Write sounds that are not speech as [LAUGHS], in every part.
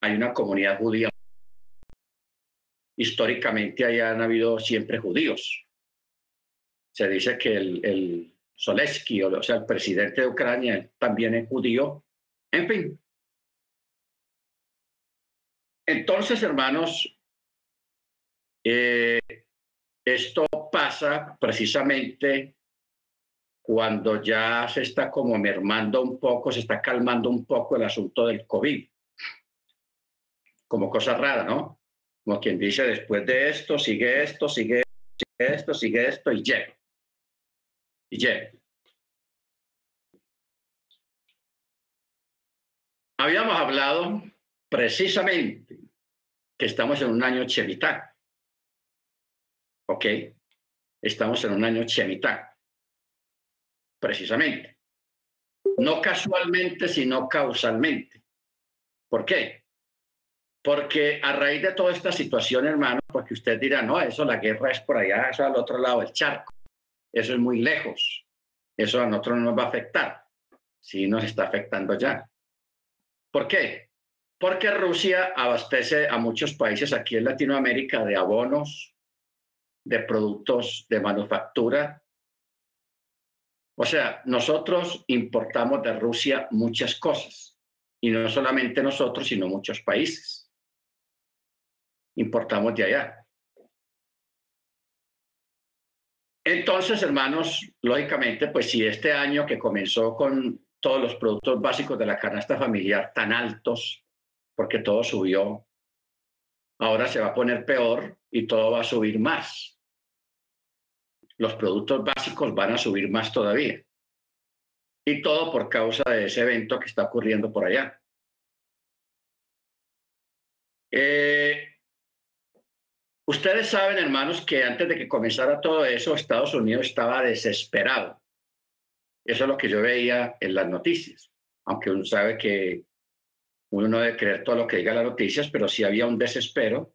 hay una comunidad judía. Históricamente allá han habido siempre judíos. Se dice que el, el o sea, el presidente de Ucrania, también es judío. En fin. Entonces, hermanos, eh, esto pasa precisamente cuando ya se está como mermando un poco, se está calmando un poco el asunto del COVID. Como cosa rara, ¿no? Como quien dice, después de esto, sigue esto, sigue esto, sigue esto, y llega. Y llega. Habíamos hablado precisamente que estamos en un año chemitá. ¿Ok? Estamos en un año chemitá precisamente. No casualmente, sino causalmente. ¿Por qué? Porque a raíz de toda esta situación, hermano, porque usted dirá, no, eso la guerra es por allá, eso al otro lado del charco, eso es muy lejos, eso a nosotros no nos va a afectar, sí nos está afectando ya. ¿Por qué? Porque Rusia abastece a muchos países aquí en Latinoamérica de abonos, de productos de manufactura, o sea, nosotros importamos de Rusia muchas cosas, y no solamente nosotros, sino muchos países. Importamos de allá. Entonces, hermanos, lógicamente, pues si este año que comenzó con todos los productos básicos de la canasta familiar tan altos, porque todo subió, ahora se va a poner peor y todo va a subir más los productos básicos van a subir más todavía. Y todo por causa de ese evento que está ocurriendo por allá. Eh, ustedes saben, hermanos, que antes de que comenzara todo eso, Estados Unidos estaba desesperado. Eso es lo que yo veía en las noticias, aunque uno sabe que uno no debe creer todo lo que diga las noticias, pero sí había un desespero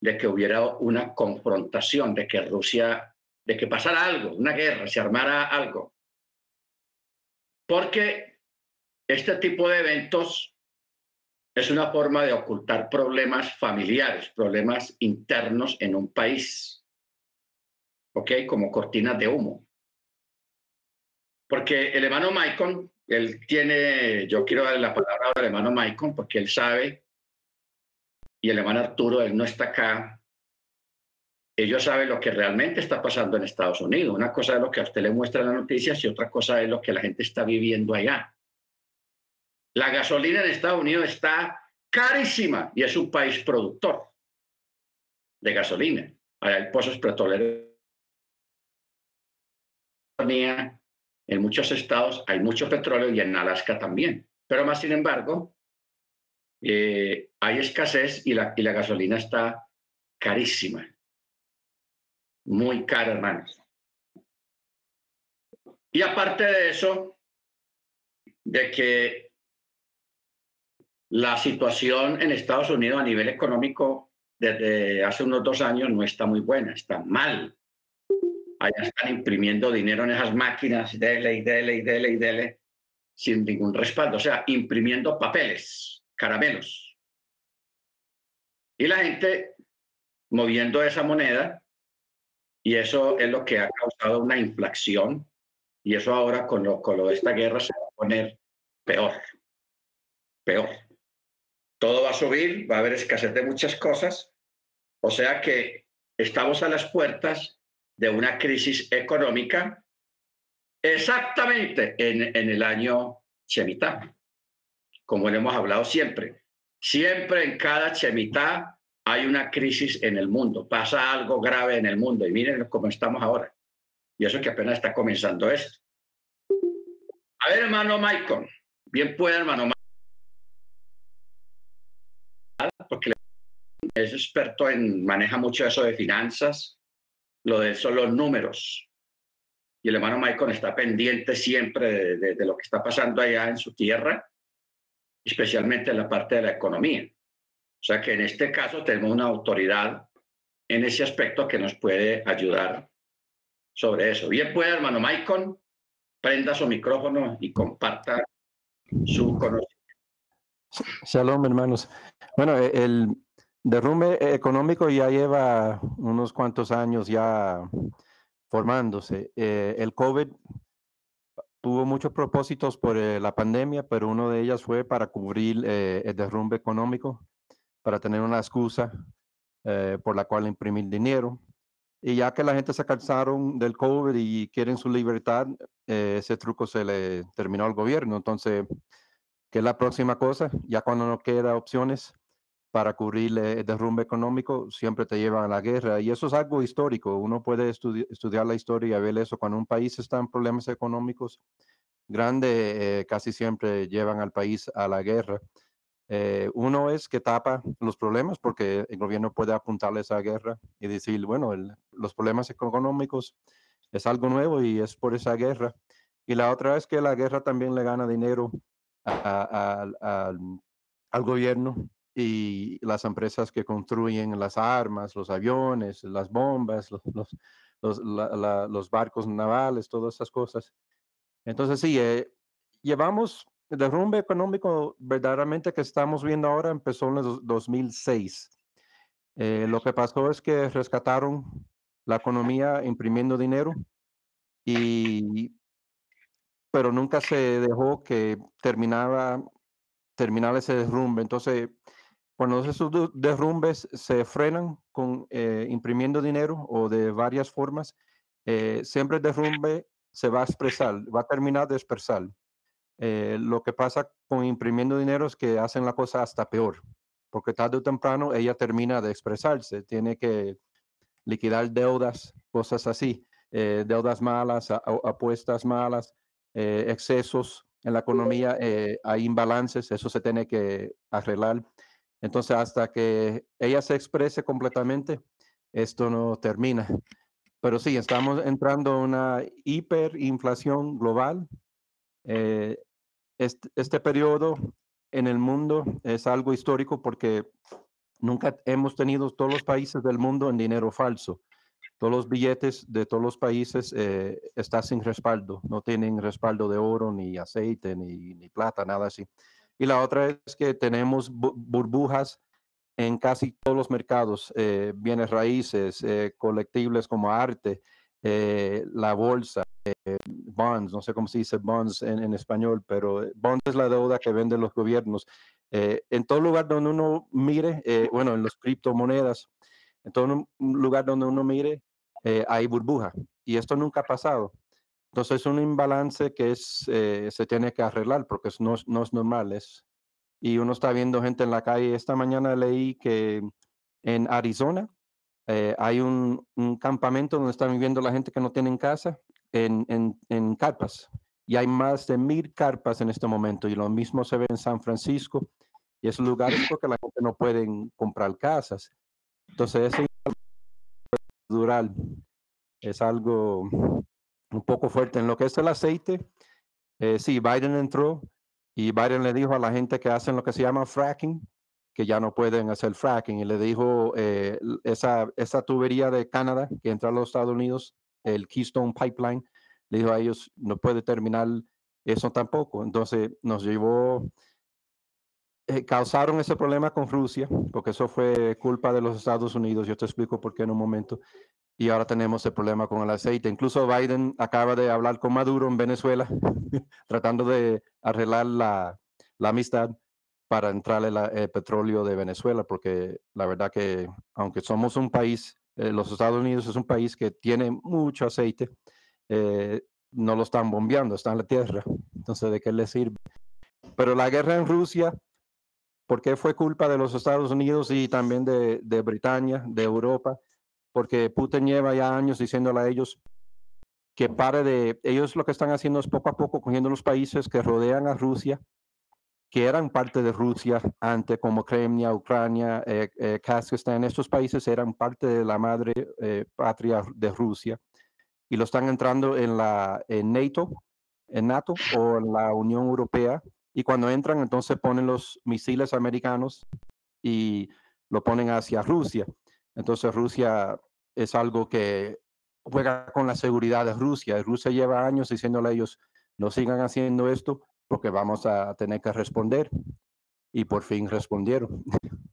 de que hubiera una confrontación, de que Rusia de que pasara algo, una guerra, se armara algo. Porque este tipo de eventos es una forma de ocultar problemas familiares, problemas internos en un país. ¿Ok? Como cortinas de humo. Porque el hermano Maicon, él tiene, yo quiero darle la palabra al hermano Maicon porque él sabe, y el hermano Arturo, él no está acá, ellos saben lo que realmente está pasando en Estados Unidos. Una cosa es lo que a usted le muestra en las noticias y otra cosa es lo que la gente está viviendo allá. La gasolina en Estados Unidos está carísima y es un país productor de gasolina. hay pozos petroleros. En muchos estados hay mucho petróleo y en Alaska también. Pero más sin embargo, eh, hay escasez y la, y la gasolina está carísima muy cara, hermanos. Y aparte de eso, de que la situación en Estados Unidos a nivel económico desde hace unos dos años no está muy buena, está mal. Allá están imprimiendo dinero en esas máquinas, dele y dele y dele y dele, sin ningún respaldo, o sea, imprimiendo papeles, caramelos. Y la gente moviendo esa moneda y eso es lo que ha causado una inflación. Y eso ahora con lo, con lo de esta guerra se va a poner peor. Peor. Todo va a subir, va a haber escasez de muchas cosas. O sea que estamos a las puertas de una crisis económica exactamente en, en el año Chemitá, como le hemos hablado siempre. Siempre en cada Chemitá hay una crisis en el mundo, pasa algo grave en el mundo y miren cómo estamos ahora. Y eso que apenas está comenzando esto. A ver, hermano Michael, bien puede, hermano porque es experto en, maneja mucho eso de finanzas, lo de son los números. Y el hermano Michael está pendiente siempre de lo que está pasando allá en su tierra, especialmente en la parte de la economía. O sea que en este caso tenemos una autoridad en ese aspecto que nos puede ayudar sobre eso. Bien puede, hermano Maicon, prenda su micrófono y comparta su conocimiento. Shalom, hermanos. Bueno, e, el derrumbe económico ya lleva unos cuantos años ya formándose. Eh, el COVID tuvo muchos propósitos por eh, la pandemia, pero uno de ellas fue para cubrir eh, el derrumbe económico, para tener una excusa por la cual imprimir dinero. Y ya que la gente se cansaron del COVID y quieren su libertad, ese truco se le terminó al gobierno. Entonces, ¿qué es la próxima cosa? Ya cuando no queda opciones, para cubrir el derrumbe económico, siempre te llevan a la guerra. Y eso es algo histórico. Uno puede estudiar la historia y ver eso. Cuando un país está en problemas económicos grandes, eh, casi siempre llevan al país a la guerra. Eh, uno es que tapa los problemas porque el gobierno puede apuntarle a guerra y decir, bueno, los problemas económicos es algo nuevo y es por esa guerra. Y la otra es que la guerra también le gana dinero al gobierno y las empresas que construyen las armas, los aviones, las bombas, los, los, los, barcos navales, todas esas cosas. Entonces, sí, eh, llevamos el derrumbe económico verdaderamente que estamos viendo ahora empezó en el 2006. Eh, lo que pasó es que rescataron la economía imprimiendo dinero y pero nunca se dejó que terminara ese derrumbe. Entonces, cuando esos derrumbes se frenan con eh, imprimiendo dinero o de varias formas, eh, siempre el derrumbe se va a expresar, va a terminar de expresar. Eh, lo que pasa con imprimiendo dinero es que hacen la cosa hasta peor, porque tarde o temprano ella termina de expresarse, tiene que liquidar deudas, cosas así, deudas malas, apuestas malas, excesos en la economía, hay imbalances, eso se tiene que arreglar. Entonces, hasta que ella se exprese completamente, esto no termina. Pero sí, estamos entrando a una hiperinflación global. Este, este, periodo en el mundo es algo histórico porque nunca hemos tenido todos los países del mundo en dinero falso. Todos los billetes de todos los países eh, están sin respaldo, no tienen respaldo de oro, ni aceite, ni, ni plata, nada así. Y la otra es que tenemos burbujas en casi todos los mercados, eh, bienes raíces, eh, colectibles como arte, eh, la bolsa, bonds, no sé cómo se dice bonds en, español, pero bonds es la deuda que venden los gobiernos. en todo lugar donde uno mire, bueno, en las criptomonedas, en todo lugar donde uno mire, hay burbuja. Y esto nunca ha pasado. Entonces es un imbalance que es, eh, se tiene que arreglar porque no, no, es normal. Es, y uno está viendo gente en la calle. Esta mañana leí que en Arizona eh, hay un, un, campamento donde están viviendo la gente que no tienen casa en, en, en, carpas. Y hay más de mil carpas en este momento. Y lo mismo se ve en San Francisco. Y esos lugares [LAUGHS] porque la gente no puede comprar casas. Entonces es natural. Es algo un poco fuerte. En lo que es el aceite, eh, sí, Biden entró y Biden le dijo a la gente que hacen lo que se llama fracking, que ya no pueden hacer fracking, y le dijo eh, esa, esa tubería de Canadá que entra a los Estados Unidos, el Keystone Pipeline, le dijo a ellos, no puede terminar eso tampoco. Entonces nos llevó, eh, causaron ese problema con Rusia, porque eso fue culpa de los Estados Unidos. Yo te explico por qué en un momento y ahora tenemos el problema con el aceite. Incluso Biden acaba de hablar con Maduro en Venezuela, [LAUGHS] tratando de arreglar la, la amistad para entrarle el petróleo de Venezuela, porque la verdad que aunque somos un país, eh, los Estados Unidos es un país que tiene mucho aceite, eh, no lo están bombeando, está en la tierra. Entonces, ¿de qué le sirve? Pero la guerra en Rusia, ¿por qué fue culpa de los Estados Unidos y también de, de Britania, de Europa? porque Putin lleva ya años diciéndole a ellos que pare de, ellos lo que están haciendo es poco a poco cogiendo los países que rodean a Rusia, que eran parte de Rusia antes, como Crimea, Ucrania, eh, eh, estos países eran parte de la madre eh, patria de Rusia y lo están entrando en la en NATO, en NATO o en la Unión Europea y cuando entran entonces ponen los misiles americanos y lo ponen hacia Rusia. Entonces Rusia es algo que juega con la seguridad de Rusia. Rusia lleva años diciéndole a ellos, no sigan haciendo esto porque vamos a tener que responder. y por fin respondieron. [LAUGHS]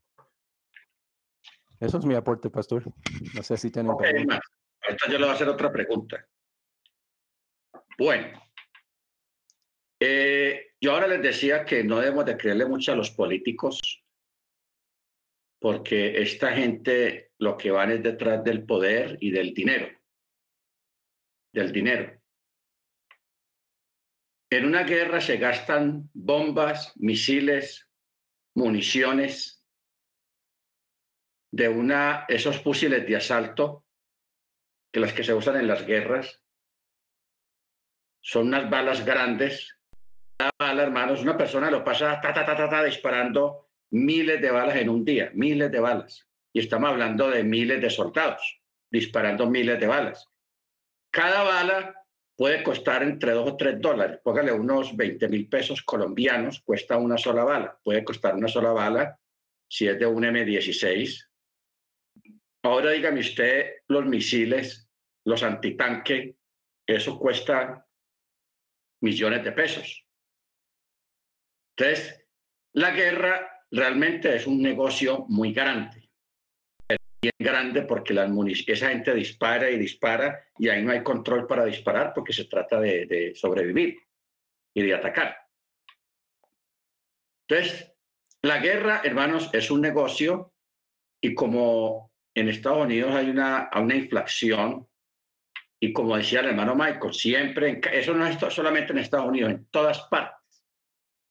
Eso es mi aporte, pastor. No sé si tienen okay, Ahorita yo le voy a hacer otra pregunta. Bueno, eh, yo ahora les decía que no debemos de creerle mucho a los políticos, porque esta gente lo que van es detrás del poder y del dinero. Del dinero. En una guerra se gastan bombas, misiles, municiones de una, esos fusiles de asalto, que las que se usan en las guerras, son unas balas grandes. Bala, hermanos, una persona lo pasa ta, ta, ta, ta, ta, disparando miles de balas en un día, miles de balas. Y estamos hablando de miles de soldados disparando miles de balas. Cada bala puede costar entre dos o tres dólares. Póngale unos 20 mil pesos colombianos, cuesta una sola bala. Puede costar una sola bala si es de un M16. Ahora dígame usted los misiles, los antitanque, eso cuesta millones de pesos. Entonces, la guerra realmente es un negocio muy grande bien grande porque esa gente dispara y dispara y ahí no hay control para disparar porque se trata de, sobrevivir y de atacar. Entonces, la guerra, hermanos, es un negocio y como en Estados Unidos hay una, una inflación y como decía el hermano Michael, siempre, eso no es solamente en Estados Unidos, en todas partes.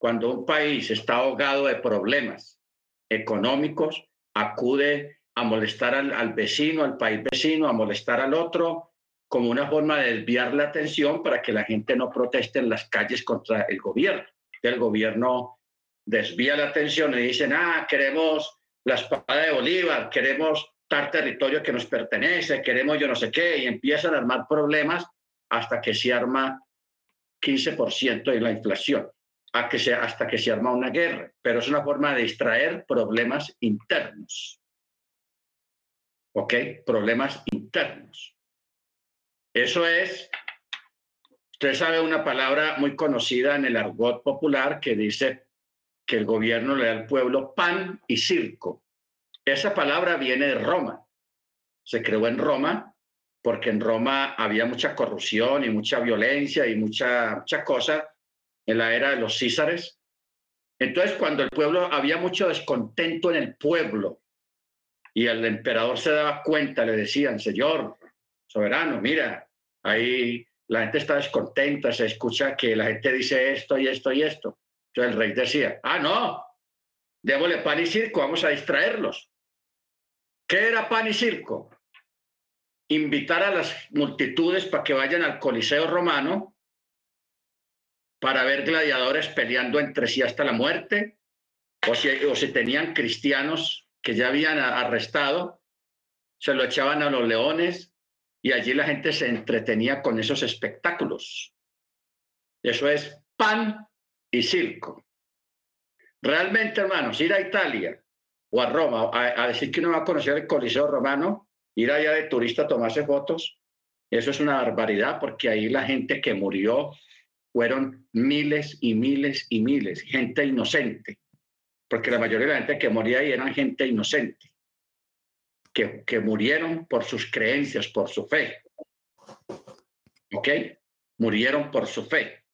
Cuando un país está ahogado de problemas económicos, acude a molestar al, vecino, al país vecino, a molestar al otro, como una forma de desviar la atención para que la gente no proteste en las calles contra el gobierno. El gobierno desvía la atención y dicen, ah, queremos la espada de Bolívar, queremos tal territorio que nos pertenece, queremos yo no sé qué, y empiezan a armar problemas hasta que se arma 15% de la inflación, a que se, hasta que se arma una guerra. Pero es una forma de distraer problemas internos. ¿ok? Problemas internos. Eso es, usted sabe una palabra muy conocida en el argot popular que dice que el gobierno le da al pueblo pan y circo. Esa palabra viene de Roma. Se creó en Roma porque en Roma había mucha corrupción y mucha violencia y mucha, mucha cosa en la era de los Césares. Entonces, cuando el pueblo, había mucho descontento en el pueblo, y el emperador se daba cuenta, le decían, señor soberano, mira, ahí la gente está descontenta, se escucha que la gente dice esto y esto y esto. Entonces el rey decía, ah, no, démosle pan y circo, vamos a distraerlos. ¿Qué era pan y circo? Invitar a las multitudes para que vayan al Coliseo romano para ver gladiadores peleando entre sí hasta la muerte, o si, o si tenían cristianos que ya habían arrestado, se lo echaban a los leones y allí la gente se entretenía con esos espectáculos. Eso es pan y circo. Realmente, hermanos, ir a Italia o a Roma a, decir que uno va a conocer el Coliseo Romano, ir allá de turista a tomarse fotos, eso es una barbaridad porque ahí la gente que murió fueron miles y miles y miles, gente inocente porque la mayoría de la gente que moría ahí eran gente inocente, que, que murieron por sus creencias, por su fe. ¿Ok? Murieron por su fe.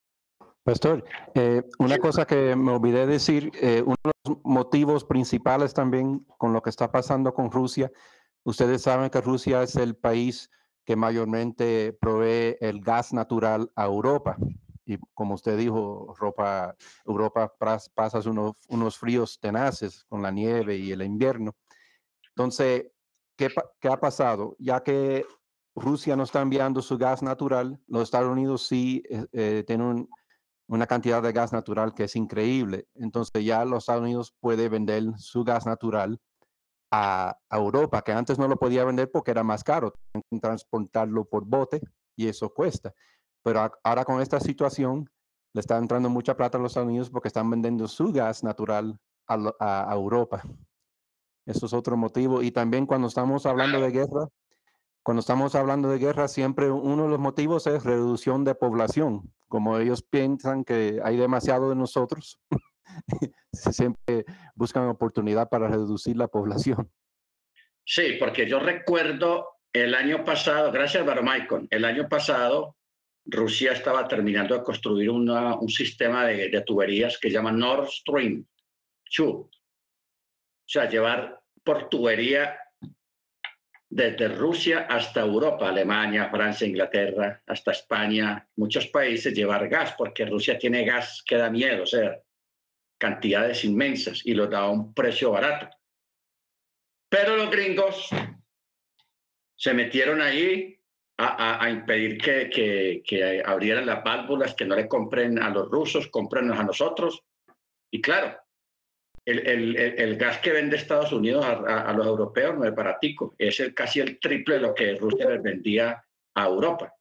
Pastor, eh, una cosa que me olvidé decir, eh, uno de los motivos principales también con lo que está pasando con Rusia, ustedes saben que Rusia es el país que mayormente provee el gas natural a Europa y como usted dijo, Europa, pasa unos, fríos tenaces con la nieve y el invierno. Entonces, ¿qué, ¿qué, ha pasado? Ya que Rusia no está enviando su gas natural, los Estados Unidos sí eh, eh, tienen una cantidad de gas natural que es increíble. Entonces ya los Estados Unidos puede vender su gas natural a Europa, que antes no lo podía vender porque era más caro, transportarlo por bote y eso cuesta. Pero ahora con esta situación le está entrando mucha plata a los Estados Unidos porque están vendiendo su gas natural a, Europa. Eso es otro motivo. Y también cuando estamos hablando de guerra, cuando estamos hablando de guerra, siempre uno de los motivos es reducción de población. Como ellos piensan que hay demasiado de nosotros, [LAUGHS] siempre buscan oportunidad para reducir la población. Sí, porque yo recuerdo el año pasado, gracias Baromaicon, el año pasado Rusia estaba terminando de construir un sistema de, tuberías que se llama Nord Stream 2. O sea, llevar por tubería desde Rusia hasta Europa, Alemania, Francia, Inglaterra, hasta España, muchos países llevar gas, porque Rusia tiene gas que da miedo, o sea, cantidades inmensas y lo da a un precio barato. Pero los gringos se metieron ahí a, impedir que, que, que, abrieran las válvulas, que no le compren a los rusos, comprennos a nosotros. Y claro, el, el, gas que vende Estados Unidos a, los europeos no es baratico, es el, casi el triple de lo que Rusia les vendía a Europa.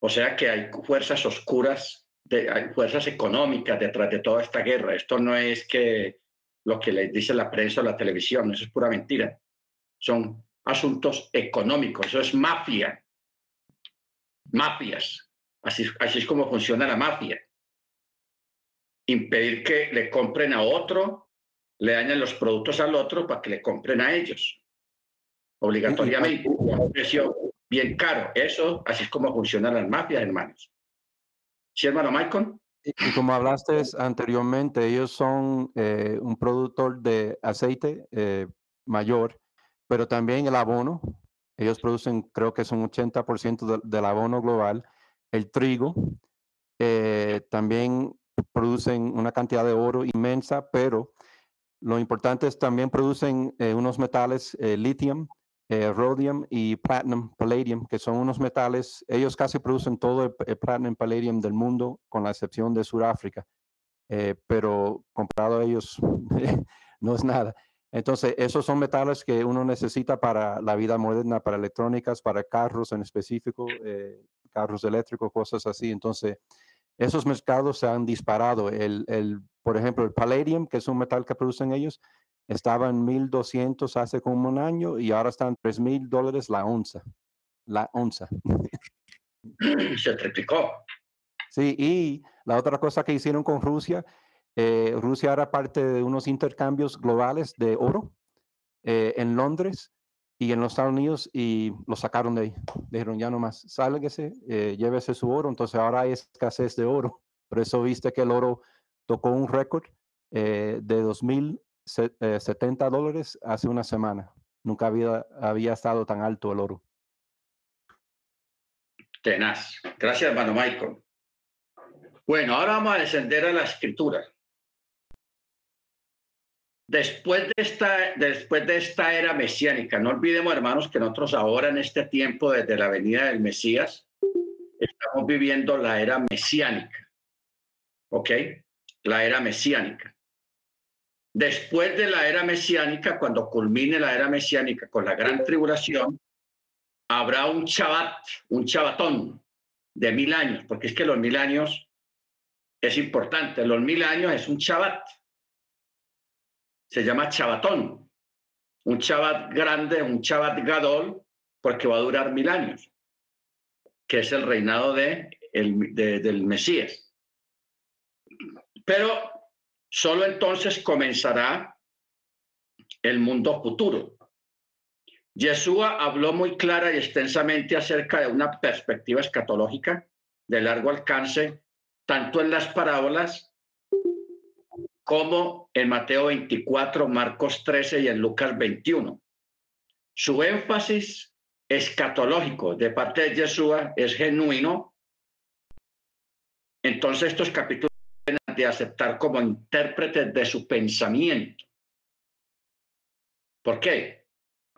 O sea que hay fuerzas oscuras, de, hay fuerzas económicas detrás de toda esta guerra. Esto no es que lo que les dice la prensa o la televisión, eso es pura mentira. Son asuntos económicos, eso es mafia. Mafias. Así, así es como funciona la mafia impedir que le compren a otro, le dañen los productos al otro para que le compren a ellos. Obligatoriamente, a un precio bien caro. Eso, así es como funcionan las mafias, hermanos. ¿Sí, hermano Michael? Y, como hablaste anteriormente, ellos son eh, un productor de aceite eh, mayor, pero también el abono. Ellos producen, creo que son 80% del abono global. El trigo, eh, también producen una cantidad de oro inmensa, pero lo importante es también producen eh, unos metales eh, lithium, eh, rhodium y platinum, palladium, que son unos metales, ellos casi producen todo el, el platinum, palladium del mundo, con la excepción de Sudáfrica, pero comparado a ellos [LAUGHS] no es nada. Entonces, esos son metales que uno necesita para la vida moderna, para electrónicas, para carros en específico, carros eléctricos, cosas así. Entonces, esos mercados se han disparado. El, el, por ejemplo, el palladium, que es un metal que producen ellos, estaba en 1.200 hace como un año y ahora están 3.000 dólares la onza. La onza. [CLEARS THROAT] Se triplicó. Sí, y la otra cosa que hicieron con Rusia, eh, Rusia era parte de unos intercambios globales de oro eh, en Londres y en los Estados Unidos y lo sacaron de ahí. Dijeron, ya nomás, sálguese, eh, llévese su oro. Entonces ahora hay escasez de oro. [LAUGHS] Por eso viste que el oro tocó un récord eh, de 2.070 eh, dólares hace una semana. Nunca había, había estado tan alto el oro. Tenaz. Gracias, hermano Michael. Bueno, ahora vamos a descender a la escritura. Después de, esta, después de esta era mesiánica, no olvidemos, hermanos, que nosotros ahora en este tiempo, desde la venida del Mesías, estamos viviendo la era mesiánica. ¿Ok? La era mesiánica. Después de la era mesiánica, cuando culmine la era mesiánica con la gran tribulación, habrá un chabat, un chabatón de mil años, porque es que los mil años es importante. Los mil años es un chabat se llama Chabatón. Un Chabat grande, un Chabat Gadol, porque va a durar mil años, que es el reinado de, el, del Mesías. Pero solo entonces comenzará el mundo futuro. Yeshua habló muy clara y extensamente acerca de una perspectiva escatológica de largo alcance, tanto en las parábolas como en Mateo 24, Marcos 13 y en Lucas 21. Su énfasis escatológico de parte de Yeshua es genuino. Entonces estos capítulos deben de aceptar como intérpretes de su pensamiento. ¿Por qué?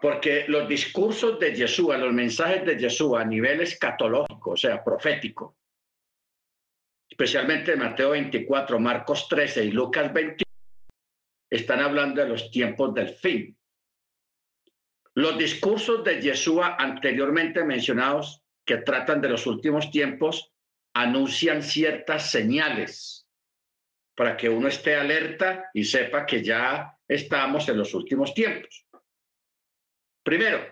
Porque los discursos de Yeshua, los mensajes de Yeshua a nivel escatológico, o sea, profético, especialmente Mateo 24, Marcos 13 y Lucas 21, están hablando de los tiempos del fin. Los discursos de Yeshua anteriormente mencionados, que tratan de los últimos tiempos, anuncian ciertas señales para que uno esté alerta y sepa que ya estamos en los últimos tiempos. Primero,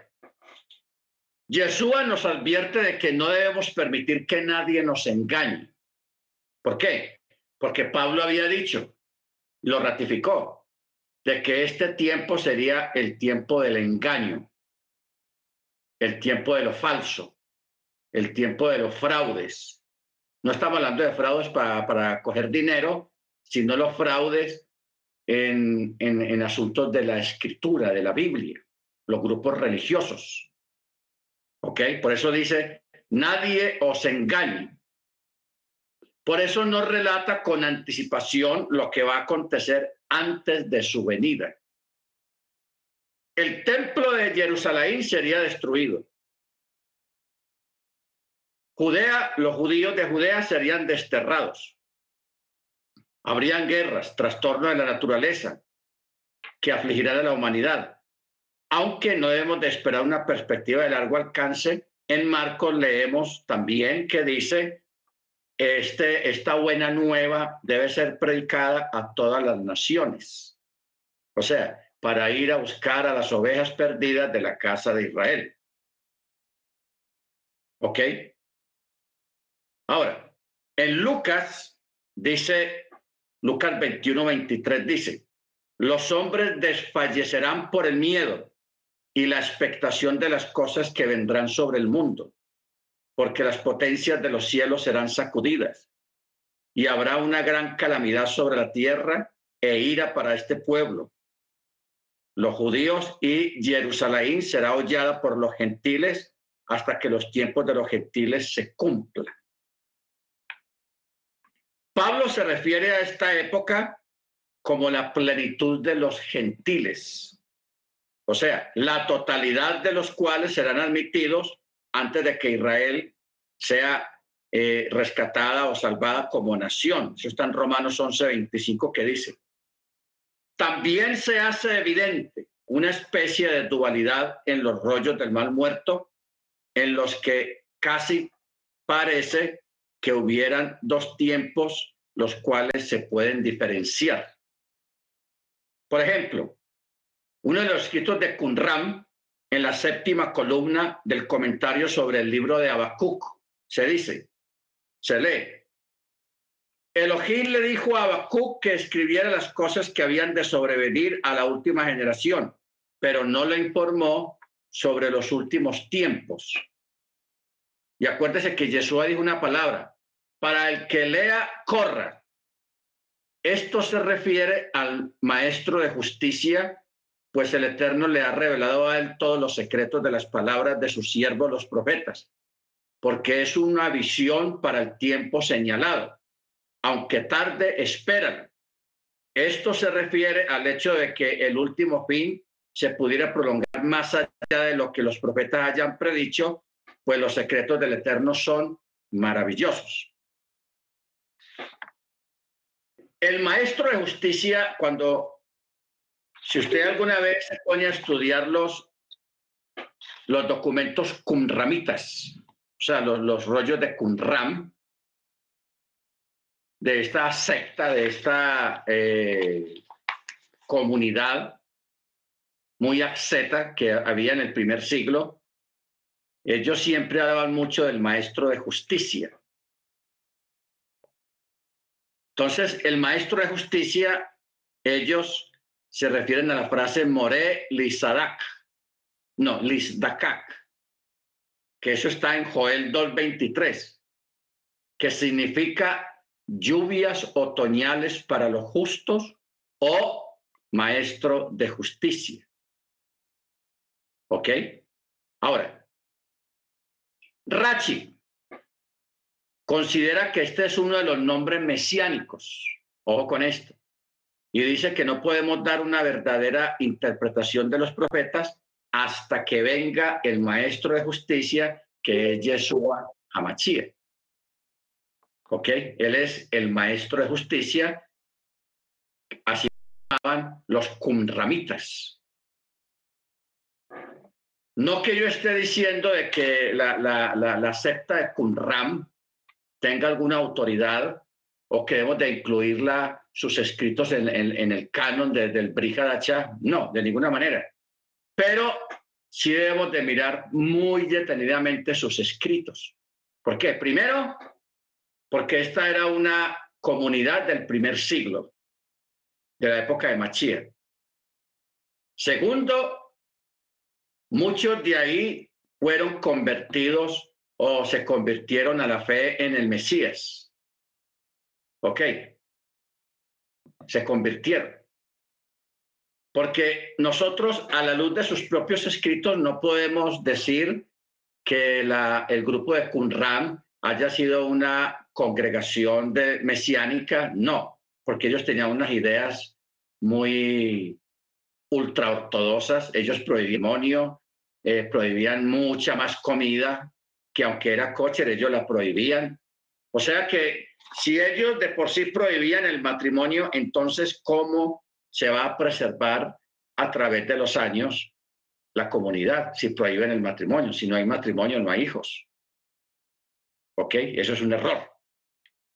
Yeshua nos advierte de que no debemos permitir que nadie nos engañe. ¿Por qué? porque Pablo había dicho, lo ratificó, de que este tiempo sería el tiempo del engaño, el tiempo de lo falso, el tiempo de los fraudes. No estamos hablando de fraudes para, para coger dinero, sino los fraudes en, en, en asuntos de la escritura, de la Biblia, los grupos religiosos. ¿Ok? Por eso dice, nadie os engañe. Por eso no relata con anticipación lo que va a acontecer antes de su venida. El templo de Jerusalén sería destruido. Judea, los judíos de Judea serían desterrados. Habrían guerras, trastornos de la naturaleza que afligirán a la humanidad. Aunque no debemos de esperar una perspectiva de largo alcance, en Marcos leemos también que dice, este, esta buena nueva debe ser predicada a todas las naciones. O sea, para ir a buscar a las ovejas perdidas de la casa de Israel. ¿Ok? Ahora, en Lucas dice Lucas 21, 23 dice, los hombres desfallecerán por el miedo y la expectación de las cosas que vendrán sobre el mundo, porque las potencias de los cielos serán sacudidas y habrá una gran calamidad sobre la tierra e ira para este pueblo. Los judíos y Jerusalén será hollada por los gentiles hasta que los tiempos de los gentiles se cumplan. Pablo se refiere a esta época como la plenitud de los gentiles, o sea, la totalidad de los cuales serán admitidos antes de que Israel sea eh, rescatada o salvada como nación. Eso está en Romanos 11, 25 que dice, también se hace evidente una especie de dualidad en los rollos del mal muerto, en los que casi parece que hubieran dos tiempos los cuales se pueden diferenciar. Por ejemplo, uno de los escritos de Qumran en la séptima columna del comentario sobre el libro de Habacuc se dice, se lee, Elohim le dijo a Habacuc que escribiera las cosas que habían de sobrevenir a la última generación, pero no le informó sobre los últimos tiempos. Y acuérdese que Yeshua dijo una palabra, para el que lea, corra. Esto se refiere al maestro de justicia, pues el Eterno le ha revelado a él todos los secretos de las palabras de sus siervos los profetas, porque es una visión para el tiempo señalado. Aunque tarde, esperan. Esto se refiere al hecho de que el último fin se pudiera prolongar más allá de lo que los profetas hayan predicho, pues los secretos del Eterno son maravillosos. El maestro de justicia, cuando, si usted alguna vez se pone a estudiar los, los documentos cumramitas, o sea, los, los rollos de Qumram, de esta secta, de esta eh, comunidad muy asceta que había en el primer siglo, ellos siempre hablaban mucho del maestro de justicia. Entonces, el maestro de justicia, ellos se refieren a la frase More Lisadak, no, Lisdakak, que eso está en Joel 2.23, que significa lluvias otoñales para los justos o maestro de justicia. ¿Ok? Ahora, Rachi considera que este es uno de los nombres mesiánicos. Ojo con esto. Y dice que no podemos dar una verdadera interpretación de los profetas hasta que venga el maestro de justicia, que es Yeshua Hamachia. ¿Ok? Él es el maestro de justicia, así llamaban los cumramitas. No que yo esté diciendo de que la secta de Qumram tenga alguna autoridad o que debemos de incluirla sus escritos en, en, el canon de, del Brihadacha. No, de ninguna manera. Pero sí debemos de mirar muy detenidamente sus escritos. ¿Por qué? Primero, porque esta era una comunidad del primer siglo, de la época de Machía. Segundo, muchos de ahí fueron convertidos o se convirtieron a la fe en el Mesías. ¿Ok? Se convirtieron. Porque nosotros, a la luz de sus propios escritos, no podemos decir que el grupo de Qumran haya sido una congregación de, mesiánica, no, porque ellos tenían unas ideas muy ultraortodoxas, ellos prohibían eh, prohibían mucha más comida, que aunque era coche, ellos la prohibían. O sea que si ellos de por sí prohibían el matrimonio, entonces, ¿cómo se va a preservar a través de los años la comunidad si prohíben el matrimonio? Si no hay matrimonio, no hay hijos. ¿Ok? Eso es un error.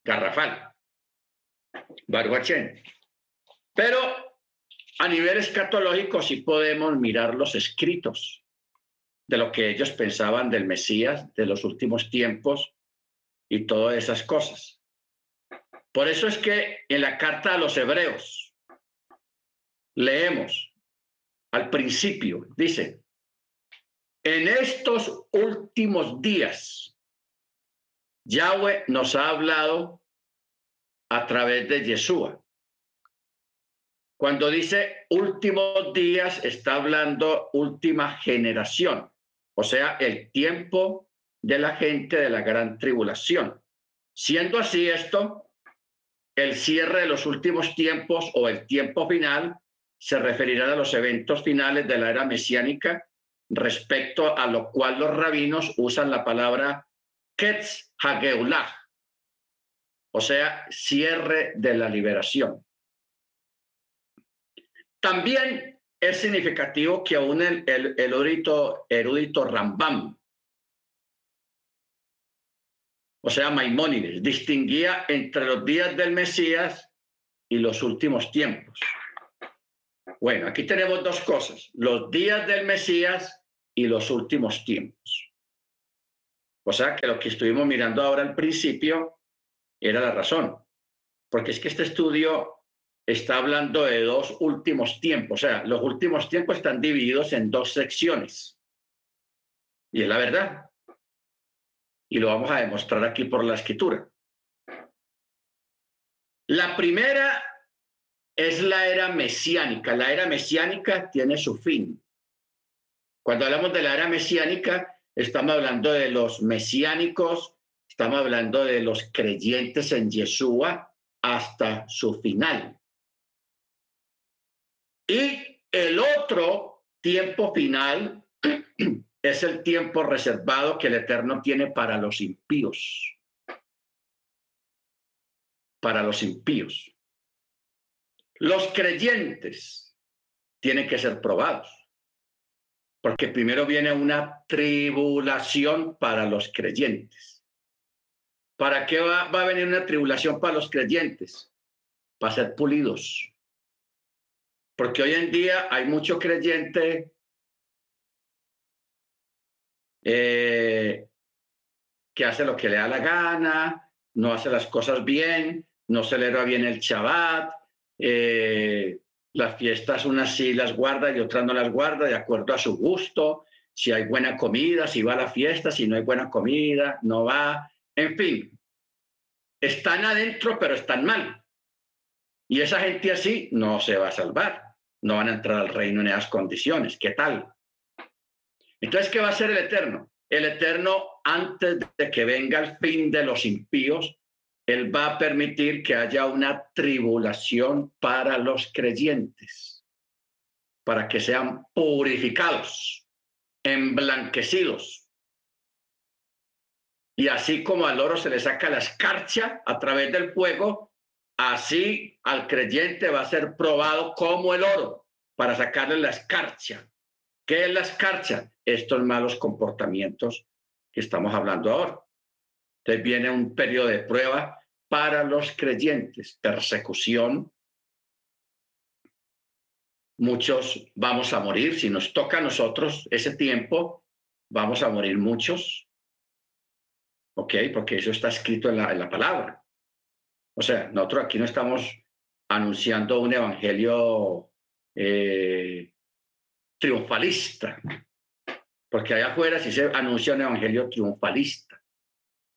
Garrafal. Barguachén. Pero a nivel escatológico sí podemos mirar los escritos de lo que ellos pensaban del Mesías, de los últimos tiempos y todas esas cosas. Por eso es que en la carta a los hebreos leemos al principio, dice, en estos últimos días, Yahweh nos ha hablado a través de Yeshua. Cuando dice últimos días, está hablando última generación, o sea, el tiempo de la gente de la gran tribulación. Siendo así esto, el cierre de los últimos tiempos o el tiempo final se referirá a los eventos finales de la era mesiánica, respecto a lo cual los rabinos usan la palabra Ketz Hageulah, o sea, cierre de la liberación. También es significativo que aún el, erudito Rambam, o sea, Maimónides, distinguía entre los días del Mesías y los últimos tiempos. Bueno, aquí tenemos dos cosas, los días del Mesías y los últimos tiempos. O sea que lo que estuvimos mirando ahora al principio era la razón, porque es que este estudio está hablando de dos últimos tiempos, o sea, los últimos tiempos están divididos en dos secciones. Y es la verdad. Y lo vamos a demostrar aquí por la escritura. La primera es la era mesiánica. La era mesiánica tiene su fin. Cuando hablamos de la era mesiánica, estamos hablando de los mesiánicos, estamos hablando de los creyentes en Yeshua hasta su final. Y el otro tiempo final [CLEARS THROAT] es el tiempo reservado que el Eterno tiene para los impíos. Para los impíos. Los creyentes tienen que ser probados, porque primero viene una tribulación para los creyentes. ¿Para qué va, a venir una tribulación para los creyentes? Para ser pulidos. Porque hoy en día hay mucho creyente eh, que hace lo que le da la gana, no hace las cosas bien, no celebra bien el Shabbat, eh, las fiestas unas sí las guarda y otras no las guarda de acuerdo a su gusto, si hay buena comida, si va a la fiesta, si no hay buena comida, no va, en fin, están adentro pero están mal. Y esa gente así no se va a salvar, no van a entrar al reino en esas condiciones. ¿Qué tal? Entonces, ¿qué va a hacer el Eterno? El Eterno, antes de que venga el fin de los impíos, él va a permitir que haya una tribulación para los creyentes, para que sean purificados, emblanquecidos. Y así como al oro se le saca la escarcha a través del fuego, así al creyente va a ser probado como el oro para sacarle la escarcha. ¿Qué es la escarcha? Estos malos comportamientos que estamos hablando ahora. Entonces viene un periodo de prueba para los creyentes, persecución. Muchos vamos a morir, si nos toca a nosotros ese tiempo, vamos a morir muchos. ¿Ok? Porque eso está escrito en la, palabra. O sea, nosotros aquí no estamos anunciando un evangelio eh, triunfalista, porque allá afuera sí se anuncia un evangelio triunfalista,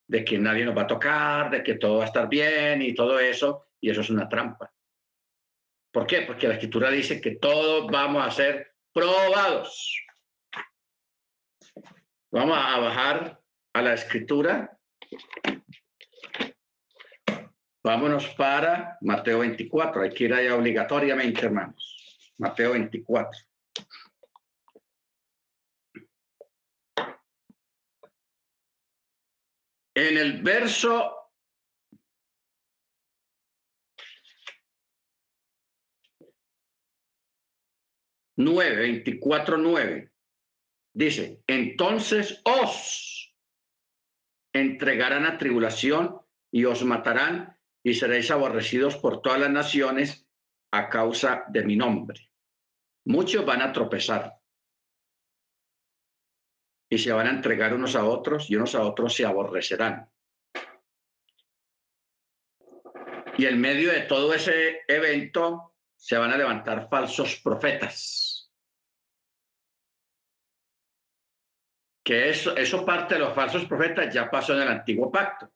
de que nadie nos va a tocar, de que todo va a estar bien y todo eso, y eso es una trampa. ¿Por qué? Porque la escritura dice que todos vamos a ser probados. Vamos a bajar a la escritura. Vámonos para Mateo 24. Hay que ir allá obligatoriamente, hermanos. Mateo 24. En el verso nueve, veinticuatro, nueve. Dice, entonces os entregarán a tribulación y os matarán y seréis aborrecidos por todas las naciones a causa de mi nombre. Muchos van a tropezar y se van a entregar unos a otros y unos a otros se aborrecerán. Y en medio de todo ese evento se van a levantar falsos profetas que eso, eso parte de los falsos profetas ya pasó en el antiguo pacto.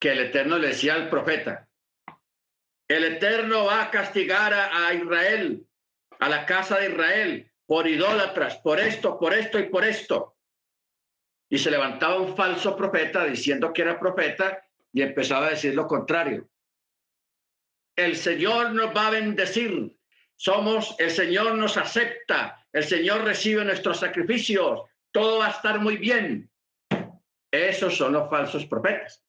Que el Eterno le decía al profeta, el Eterno va a castigar a, Israel, a la casa de Israel, por idólatras, por esto, por esto y por esto. Y se levantaba un falso profeta diciendo que era profeta y empezaba a decir lo contrario. El Señor nos va a bendecir. Somos, el Señor nos acepta el Señor recibe nuestros sacrificios, todo va a estar muy bien. Esos son los falsos profetas.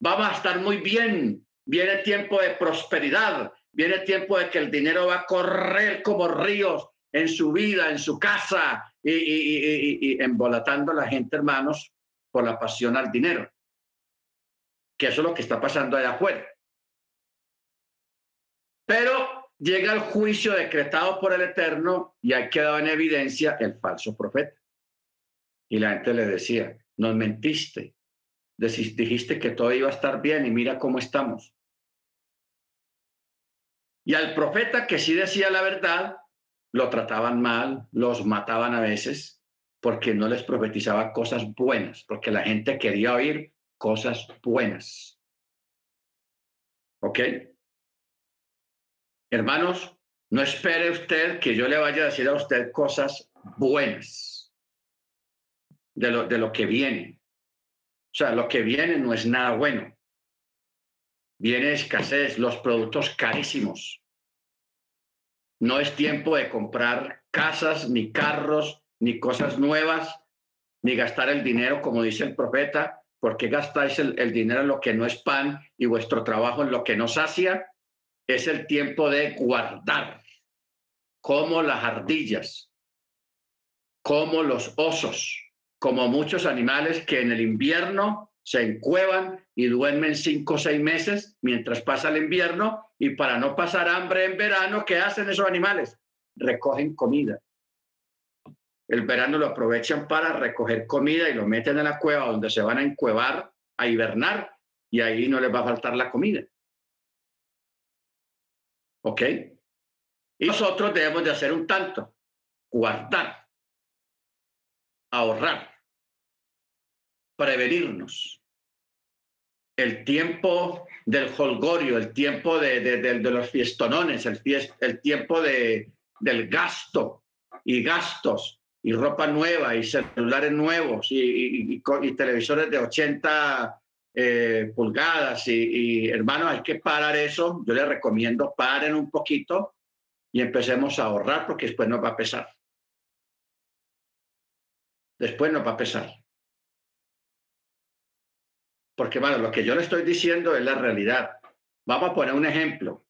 Vamos a estar muy bien, viene tiempo de prosperidad, viene tiempo de que el dinero va a correr como ríos en su vida, en su casa, y, embolatando a la gente, hermanos, por la pasión al dinero. Que eso es lo que está pasando allá afuera. Pero llega el juicio decretado por el Eterno y ha quedado en evidencia el falso profeta. Y la gente le decía, nos mentiste, dijiste que todo iba a estar bien y mira cómo estamos. Y al profeta que sí decía la verdad, lo trataban mal, los mataban a veces, porque no les profetizaba cosas buenas, porque la gente quería oír cosas buenas. ¿Ok? Hermanos, no espere usted que yo le vaya a decir a usted cosas buenas de lo, de lo que viene. O sea, lo que viene no es nada bueno. Viene escasez, los productos carísimos. No es tiempo de comprar casas, ni carros, ni cosas nuevas, ni gastar el dinero, como dice el profeta, porque gastáis el, dinero en lo que no es pan y vuestro trabajo en lo que no sacia. Es el tiempo de guardar, como las ardillas, como los osos, como muchos animales que en el invierno se encuevan y duermen cinco o seis meses mientras pasa el invierno y para no pasar hambre en verano, ¿qué hacen esos animales? Recogen comida. El verano lo aprovechan para recoger comida y lo meten en la cueva donde se van a encuevar, a hibernar y ahí no les va a faltar la comida. ¿Ok? Y nosotros debemos de hacer un tanto, guardar, ahorrar, prevenirnos. El tiempo del holgorio, el tiempo de, de, los fiestonones, el, el tiempo de, del gasto y gastos y ropa nueva y celulares nuevos y, y televisores de 80 eh, pulgadas y, hermanos, hay que parar eso. Yo les recomiendo paren un poquito y empecemos a ahorrar porque después nos va a pesar. Después nos va a pesar. Porque, bueno, lo que yo le estoy diciendo es la realidad. Vamos a poner un ejemplo.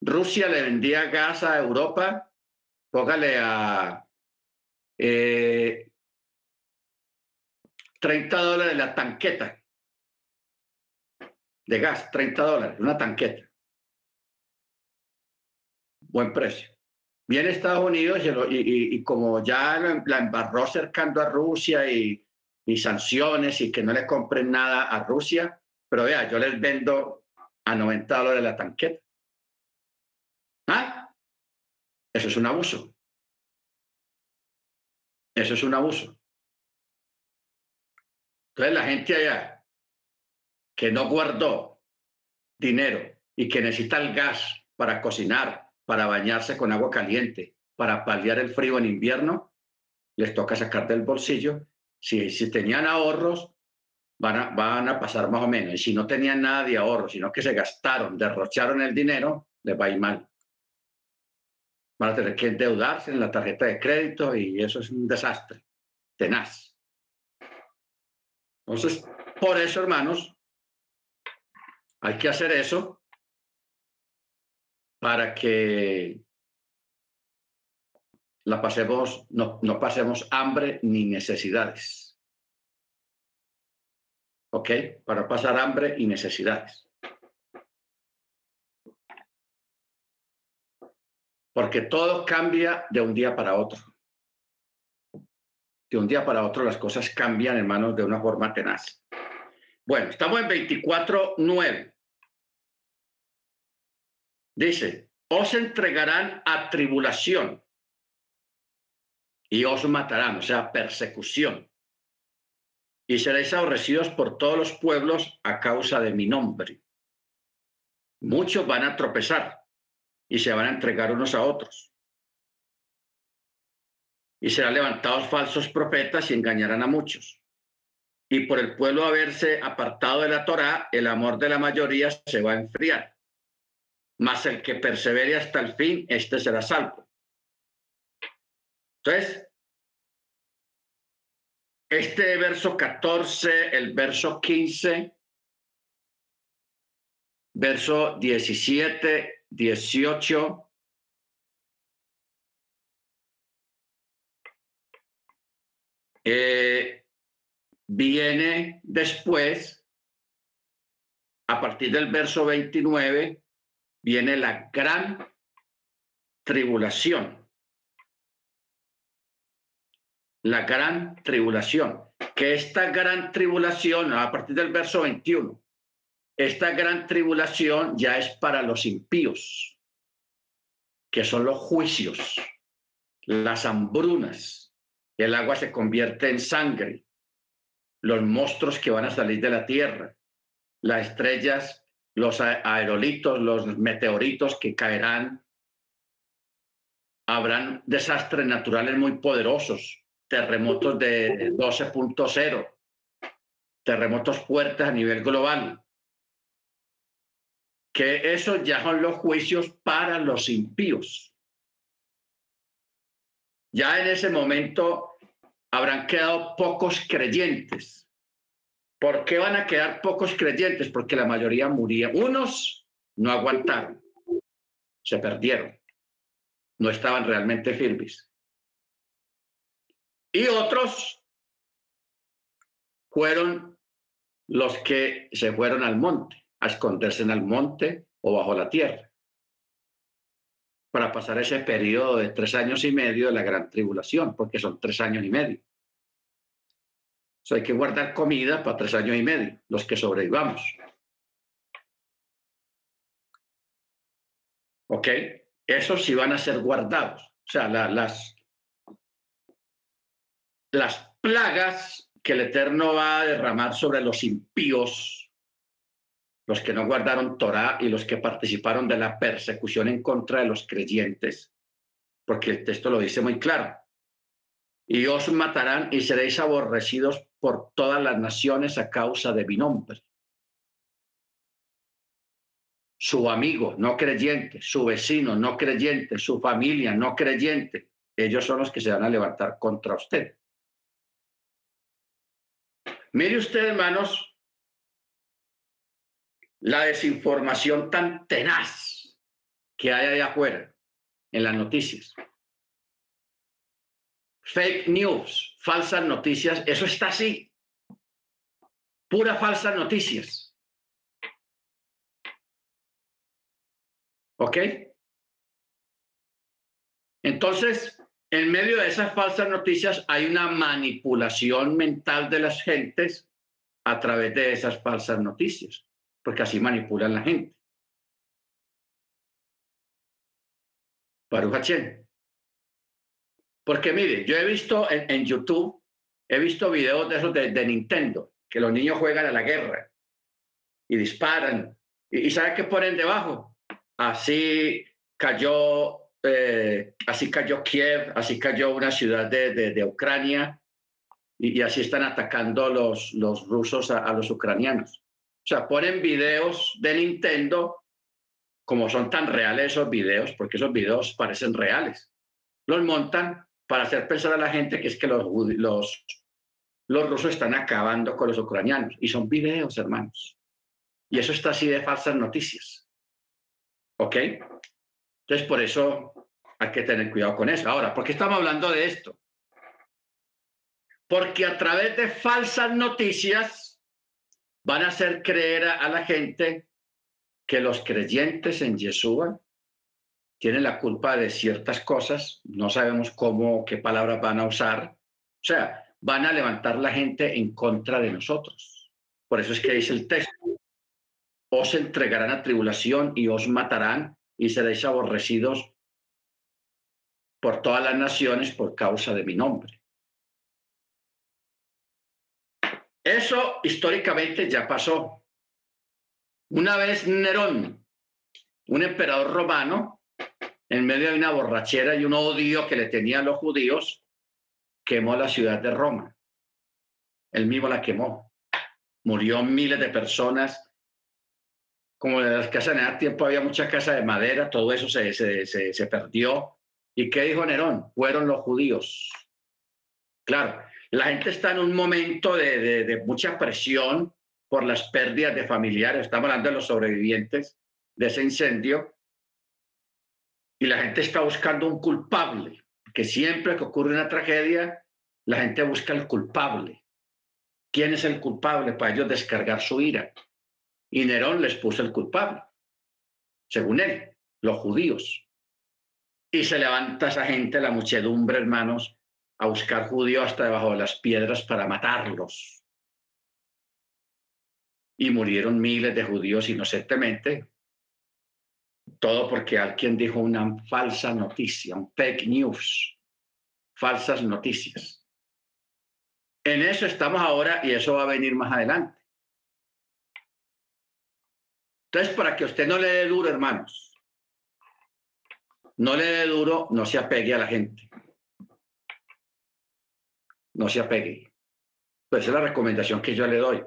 Rusia le vendía gas a Europa, póngale a eh, 30 dólares la tanqueta de gas, 30 dólares, una tanqueta. Buen precio. Viene Estados Unidos y, como ya la embarró cercando a Rusia y, y sanciones y que no le compren nada a Rusia, Pero vea, yo les vendo a 90 dólares la tanqueta. ¿Ah? Eso es un abuso. Eso es un abuso. Entonces la gente allá que no guardó dinero y que necesita el gas para cocinar, para bañarse con agua caliente, para paliar el frío en invierno, les toca sacar del bolsillo. Si, si tenían ahorros, van a, van a pasar más o menos. Y si no tenían nada de ahorro, sino que se gastaron, derrocharon el dinero, les va a ir mal. Van a tener que endeudarse en la tarjeta de crédito y eso es un desastre, tenaz. Entonces, por eso, hermanos, hay que hacer eso para que la pasemos, no, no pasemos hambre ni necesidades. ¿Ok? Para pasar hambre y necesidades. Porque todo cambia de un día para otro. De un día para otro las cosas cambian, hermanos, de una forma tenaz. Bueno, estamos en 24.9. Dice, os entregarán a tribulación y os matarán, o sea, persecución. Y seréis aborrecidos por todos los pueblos a causa de mi nombre. Muchos van a tropezar y se van a entregar unos a otros. Y serán levantados falsos profetas y engañarán a muchos. Y por el pueblo haberse apartado de la Torá, el amor de la mayoría se va a enfriar. Mas el que persevere hasta el fin, este será salvo. Entonces, este verso 14, el verso 15, verso 17, 18. Eh, viene después, a partir del verso 29, viene la gran tribulación. La gran tribulación. Que esta gran tribulación, a partir del verso 21, esta gran tribulación ya es para los impíos, que son los juicios, las hambrunas, el agua se convierte en sangre, los monstruos que van a salir de la tierra, las estrellas, los aerolitos, los meteoritos que caerán. Habrán desastres naturales muy poderosos, terremotos de 12.0, terremotos fuertes a nivel global, que esos ya son los juicios para los impíos. Ya en ese momento habrán quedado pocos creyentes. ¿Por qué van a quedar pocos creyentes? Porque la mayoría murían. Unos no aguantaron, se perdieron, no estaban realmente firmes. Y otros fueron los que se fueron al monte a esconderse en el monte o bajo la tierra para pasar ese periodo de tres años y medio de la gran tribulación, porque son tres años y medio. hay que guardar comida para tres años y medio, los que sobrevivamos. ¿Ok? Esos sí van a ser guardados. O sea, las, las plagas que el Eterno va a derramar sobre los impíos los que no guardaron Torah y los que participaron de la persecución en contra de los creyentes, porque el texto lo dice muy claro. Y os matarán y seréis aborrecidos por todas las naciones a causa de mi nombre. Su amigo no creyente, su vecino no creyente, su familia no creyente, ellos son los que se van a levantar contra usted. Mire usted, hermanos, la desinformación tan tenaz que hay allá afuera en las noticias. Fake news, falsas noticias, eso está así. Pura falsas noticias. ¿Ok? Entonces, en medio de esas falsas noticias hay una manipulación mental de las gentes a través de esas falsas noticias, porque así manipulan la gente. Baruch Porque mire, yo he visto en, YouTube, he visto videos de esos de, Nintendo, que los niños juegan a la guerra y disparan. ¿Y, y sabe qué ponen debajo? Así cayó, eh, así cayó Kiev, así cayó una ciudad de, Ucrania, y, así están atacando los, los rusos a los ucranianos. O sea, ponen videos de Nintendo como son tan reales esos videos, porque esos videos parecen reales, los montan para hacer pensar a la gente que es que los, los, los rusos están acabando con los ucranianos. Y son videos, hermanos. Y eso está así de falsas noticias. ¿Ok? Entonces, por eso hay que tener cuidado con eso. Ahora, ¿por qué estamos hablando de esto? Porque a través de falsas noticias van a hacer creer a la gente que los creyentes en Yeshua tienen la culpa de ciertas cosas, no sabemos cómo, qué palabras van a usar, o sea, van a levantar la gente en contra de nosotros. Por eso es que dice el texto, os entregarán a tribulación y os matarán y seréis aborrecidos por todas las naciones por causa de mi nombre. Eso históricamente ya pasó. Una vez Nerón, un emperador romano, en medio de una borrachera y un odio que le tenían los judíos, quemó la ciudad de Roma. Él mismo la quemó. Murió miles de personas. Como de las casas en ese tiempo había muchas casas de madera, todo eso se, se, perdió. ¿Y qué dijo Nerón? Fueron los judíos. Claro, la gente está en un momento de, mucha presión por las pérdidas de familiares. Estamos hablando de los sobrevivientes de ese incendio. Y la gente está buscando un culpable, que siempre que ocurre una tragedia, la gente busca el culpable. ¿Quién es el culpable para ellos descargar su ira? Y Nerón les puso el culpable, según él, los judíos. Y se levanta esa gente, la muchedumbre, hermanos, a buscar judíos hasta debajo de las piedras para matarlos y murieron miles de judíos inocentemente. Todo porque alguien dijo una falsa noticia, un fake news, falsas noticias. En eso estamos ahora y eso va a venir más adelante. Entonces, para que usted no le dé duro, hermanos, no le dé duro, no se apegue a la gente. No se apegue. Pues es la recomendación que yo le doy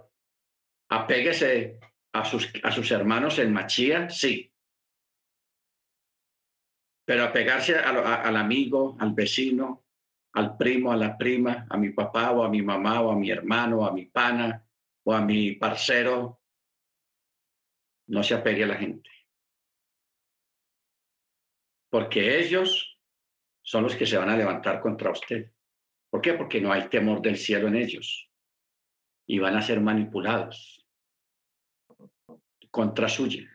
apéguese a sus, a sus hermanos en Machía, sí. Pero apegarse al amigo, al vecino, al primo, a la prima, a mi papá o a mi mamá o a mi hermano o a mi pana o a mi parcero, no se apegue a la gente. Porque ellos son los que se van a levantar contra usted. ¿Por qué? Porque no hay temor del cielo en ellos y van a ser manipulados contra suya.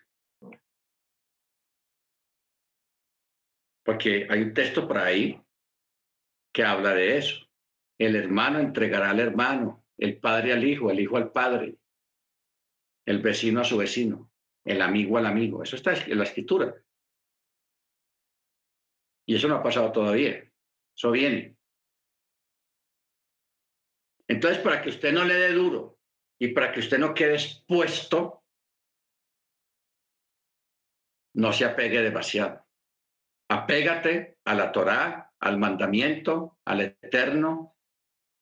Porque hay un texto por ahí que habla de eso. El hermano entregará al hermano, el padre al hijo, el hijo al padre, el vecino a su vecino, el amigo al amigo. Eso está en la escritura. Y eso no ha pasado todavía. Eso viene. Entonces, para que usted no le dé duro y para que usted no quede expuesto, no se apegue demasiado. Apégate a la Torá, al mandamiento, al eterno,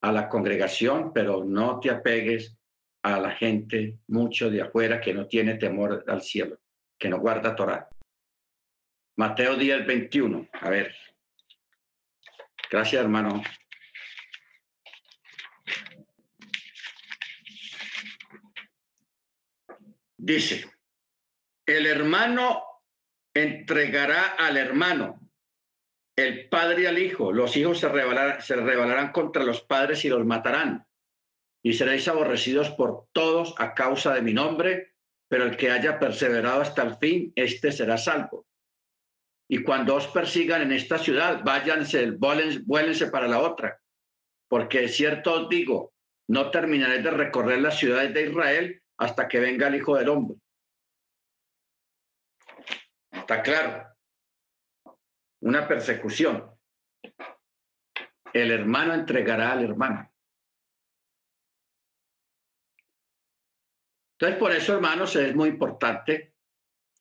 a la congregación, pero no te apegues a la gente mucho de afuera que no tiene temor al cielo, que no guarda Torá. Mateo 10, 21. A ver. Gracias, hermano. Dice, el hermano entregará al hermano, el padre al hijo, los hijos se rebelarán, se contra los padres y los matarán, y seréis aborrecidos por todos a causa de mi nombre, pero el que haya perseverado hasta el fin, éste será salvo. Y cuando os persigan en esta ciudad, váyanse, vuélense para la otra, porque es cierto os digo no terminaré de recorrer las ciudades de Israel hasta que venga el Hijo del Hombre. Está claro. Una persecución. El hermano entregará al hermano. Entonces, por eso, hermanos, es muy importante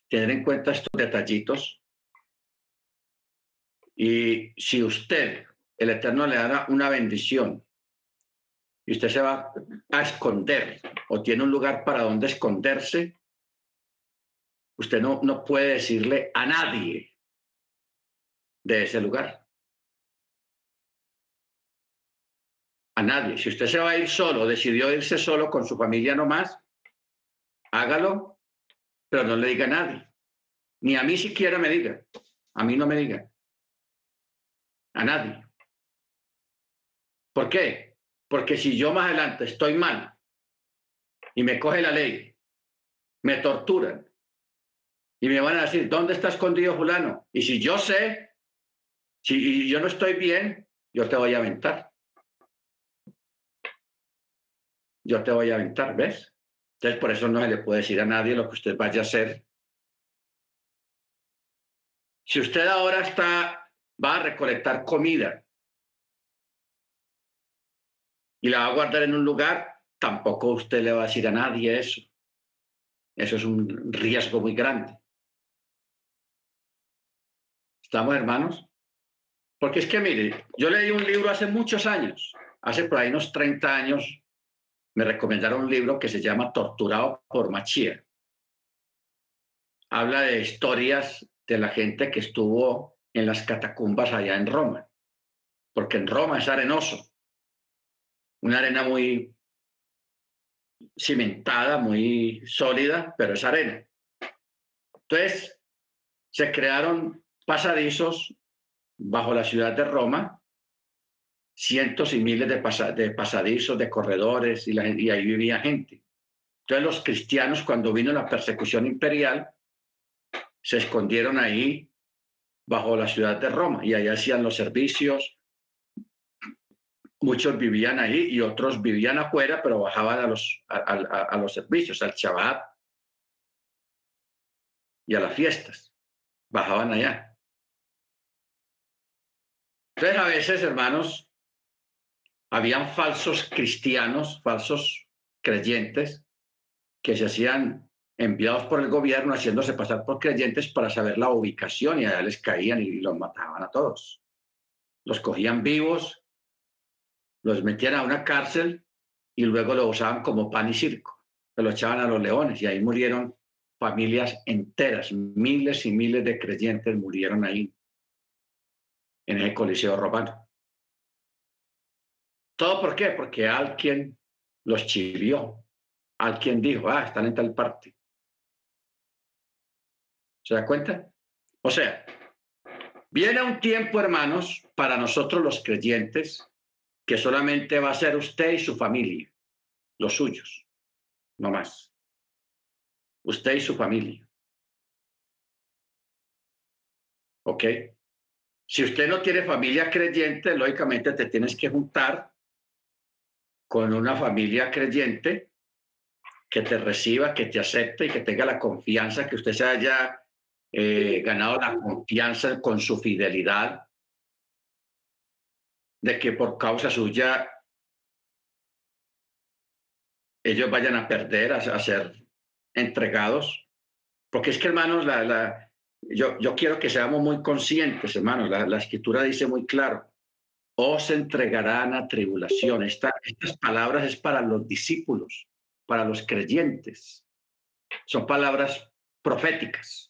tener en cuenta estos detallitos. Y si usted, el Eterno, le da una bendición y usted se va a esconder o tiene un lugar para donde esconderse, usted no, no puede decirle a nadie de ese lugar. A nadie. Si usted se va a ir solo, decidió irse solo con su familia nomás, hágalo, pero no le diga a nadie. Ni a mí siquiera me diga. A mí no me diga. A nadie. ¿Por qué? Porque si yo más adelante estoy mal y me coge la ley, me torturan y me van a decir, ¿dónde está escondido fulano? Y si yo sé, si yo no estoy bien, yo te voy a aventar. Yo te voy a aventar, ¿ves? Entonces, por eso no se le puede decir a nadie lo que usted vaya a hacer. Si usted ahora está, va a recolectar comida y la va a guardar en un lugar, tampoco usted le va a decir a nadie eso. Eso es un riesgo muy grande. ¿Estamos, hermanos? Porque es que, mire, yo leí un libro hace muchos años, hace por ahí unos 30 años, me recomendaron un libro que se llama Torturado por Machía. Habla de historias de la gente que estuvo en las catacumbas allá en Roma, porque en Roma es arenoso, una arena muy cimentada, muy sólida, pero es arena. Entonces, se crearon pasadizos bajo la ciudad de Roma cientos y miles de, pasadizos, de corredores, y, la, y ahí vivía gente. Entonces los cristianos, cuando vino la persecución imperial, se escondieron ahí bajo la ciudad de Roma y ahí hacían los servicios. Muchos vivían ahí y otros vivían afuera, pero bajaban a los, a los servicios, al Shabbat y a las fiestas. Bajaban allá. Entonces, a veces, hermanos, habían falsos cristianos, falsos creyentes, que se hacían enviados por el gobierno haciéndose pasar por creyentes para saber la ubicación y allá les caían y los mataban a todos. Los cogían vivos, los metían a una cárcel y luego lo usaban como pan y circo. Se lo echaban a los leones y ahí murieron familias enteras, miles y miles de creyentes murieron ahí en el Coliseo Romano. ¿Todo por qué? Porque alguien los chivió, alguien dijo, ah, están en tal parte. ¿Se da cuenta? O sea, viene un tiempo, hermanos, para nosotros los creyentes, que solamente va a ser usted y su familia, los suyos, no más. Usted y su familia. ¿Ok? Si usted no tiene familia creyente, lógicamente te tienes que juntar con una familia creyente que te reciba, que te acepte y que tenga la confianza, que usted se haya eh, ganado la confianza con su fidelidad, de que por causa suya ellos vayan a perder, a, ser entregados. Porque es que, hermanos, la, yo, yo quiero que seamos muy conscientes, hermanos. La, la escritura dice muy claro, os entregarán a tribulación. estas palabras es para los discípulos, para los creyentes. Son palabras proféticas.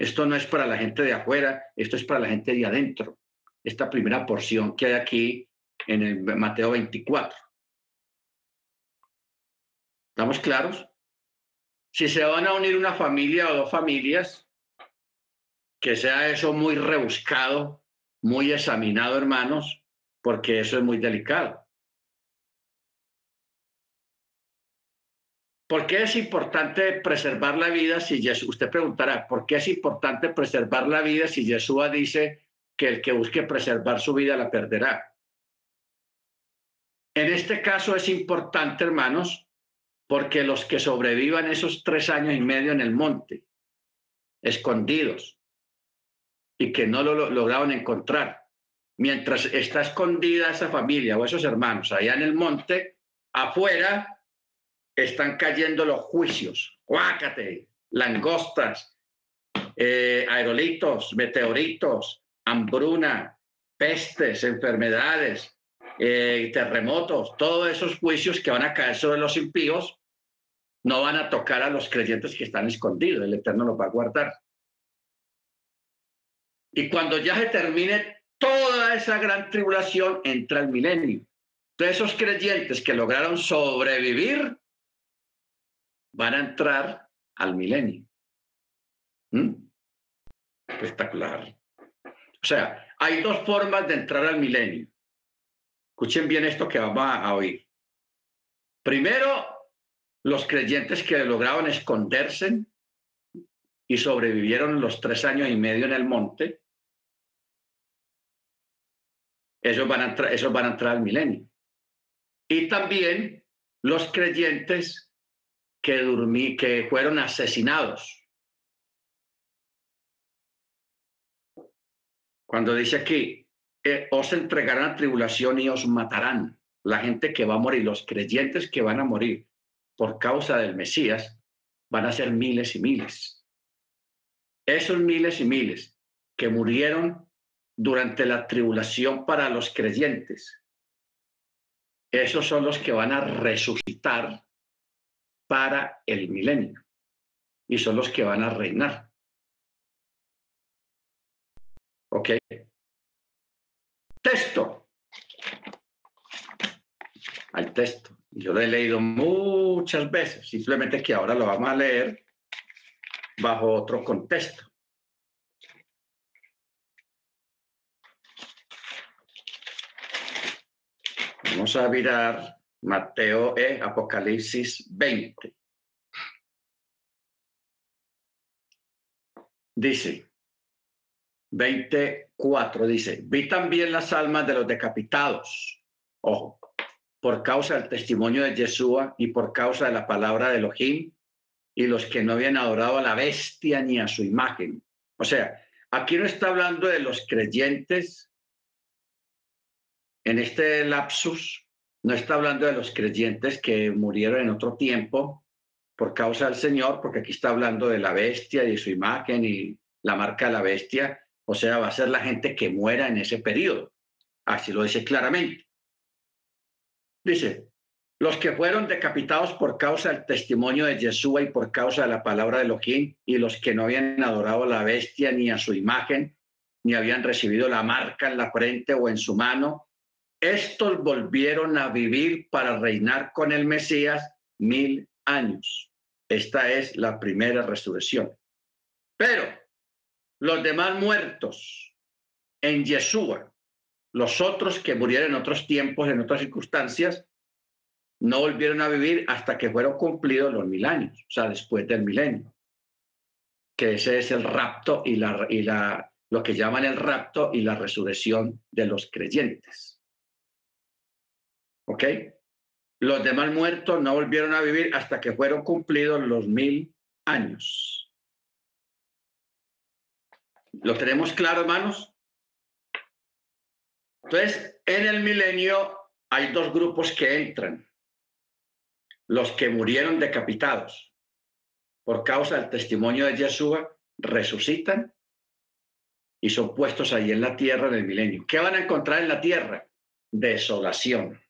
Esto no es para la gente de afuera, esto es para la gente de adentro. Esta primera porción que hay aquí en el Mateo 24. ¿Estamos claros? Si se van a unir una familia o dos familias, que sea eso muy rebuscado, muy examinado, hermanos, porque eso es muy delicado. ¿Por qué es importante preservar la vida si usted preguntará, ¿por qué es importante preservar la vida si Yeshua dice que el que busque preservar su vida la perderá? En este caso es importante, hermanos, porque los que sobrevivan esos tres años y medio en el monte, escondidos, y que no lo lograron encontrar, mientras está escondida esa familia o esos hermanos allá en el monte, afuera están cayendo los juicios, cuácate, langostas, eh, aerolitos, meteoritos, hambruna, pestes, enfermedades, eh, terremotos, todos esos juicios que van a caer sobre los impíos no van a tocar a los creyentes que están escondidos, el Eterno los va a guardar. Y cuando ya se termine toda esa gran tribulación, entra el milenio. Entonces esos creyentes que lograron sobrevivir van a entrar al milenio. ¿Mm? Espectacular. O sea, hay dos formas de entrar al milenio. Escuchen bien esto que vamos a oír. Primero, los creyentes que lograron esconderse y sobrevivieron los tres años y medio en el monte, esos van a esos van a entrar al milenio. Y también los creyentes que, dormí, que fueron asesinados. Cuando dice aquí, eh, os entregarán a tribulación y os matarán. La gente que va a morir, los creyentes que van a morir por causa del Mesías, van a ser miles y miles. Esos miles y miles que murieron durante la tribulación para los creyentes, esos son los que van a resucitar para el milenio y son los que van a reinar. ¿Ok? Texto. Al texto. Yo lo he leído muchas veces, simplemente que ahora lo vamos a leer bajo otro contexto. Vamos a mirar Mateo e Apocalipsis 20. Dice, 24, dice, vi también las almas de los decapitados, ojo, por causa del testimonio de Yeshua y por causa de la palabra de Elohim y los que no habían adorado a la bestia ni a su imagen. O sea, aquí no está hablando de los creyentes en este lapsus no está hablando de los creyentes que murieron en otro tiempo por causa del Señor, porque aquí está hablando de la bestia y su imagen y la marca de la bestia. O sea, va a ser la gente que muera en ese periodo. Así lo dice claramente. Dice, los que fueron decapitados por causa del testimonio de Yeshua y por causa de la palabra de Elohim, y los que no habían adorado a la bestia ni a su imagen, ni habían recibido la marca en la frente o en su mano, estos volvieron a vivir para reinar con el Mesías mil años. Esta es la primera resurrección. Pero los demás muertos en Yeshua, los otros que murieron en otros tiempos, en otras circunstancias, no volvieron a vivir hasta que fueron cumplidos los mil años, o sea, después del milenio. Que ese es el rapto y la, y la, lo que llaman el rapto y la resurrección de los creyentes. ¿Ok? Los demás muertos no volvieron a vivir hasta que fueron cumplidos los mil años. ¿Lo tenemos claro, hermanos? Entonces, en el milenio hay dos grupos que entran. Los que murieron decapitados por causa del testimonio de Yeshua resucitan y son puestos ahí en la tierra en el milenio. ¿Qué van a encontrar en la tierra? Desolación.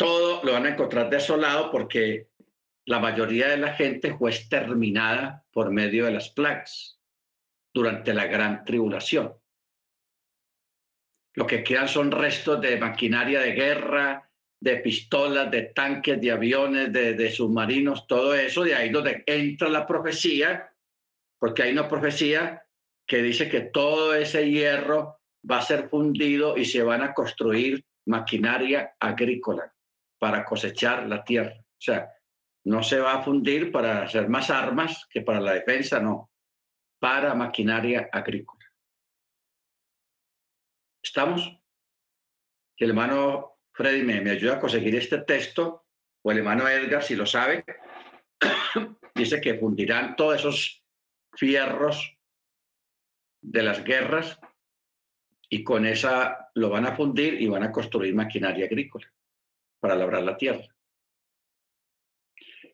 Todo lo van a encontrar desolado porque la mayoría de la gente fue exterminada por medio de las plagas durante la gran tribulación. Lo que quedan son restos de maquinaria de guerra, de pistolas, de tanques, de aviones, de, submarinos, todo eso, de ahí donde entra la profecía, porque hay una profecía que dice que todo ese hierro va a ser fundido y se van a construir maquinaria agrícola para cosechar la tierra. O sea, no se va a fundir para hacer más armas que para la defensa, no, para maquinaria agrícola. ¿Estamos? Que el hermano Freddy me, me ayuda a conseguir este texto, o el hermano Edgar, si lo sabe, [COUGHS] dice que fundirán todos esos fierros de las guerras y con esa lo van a fundir y van a construir maquinaria agrícola para labrar la tierra.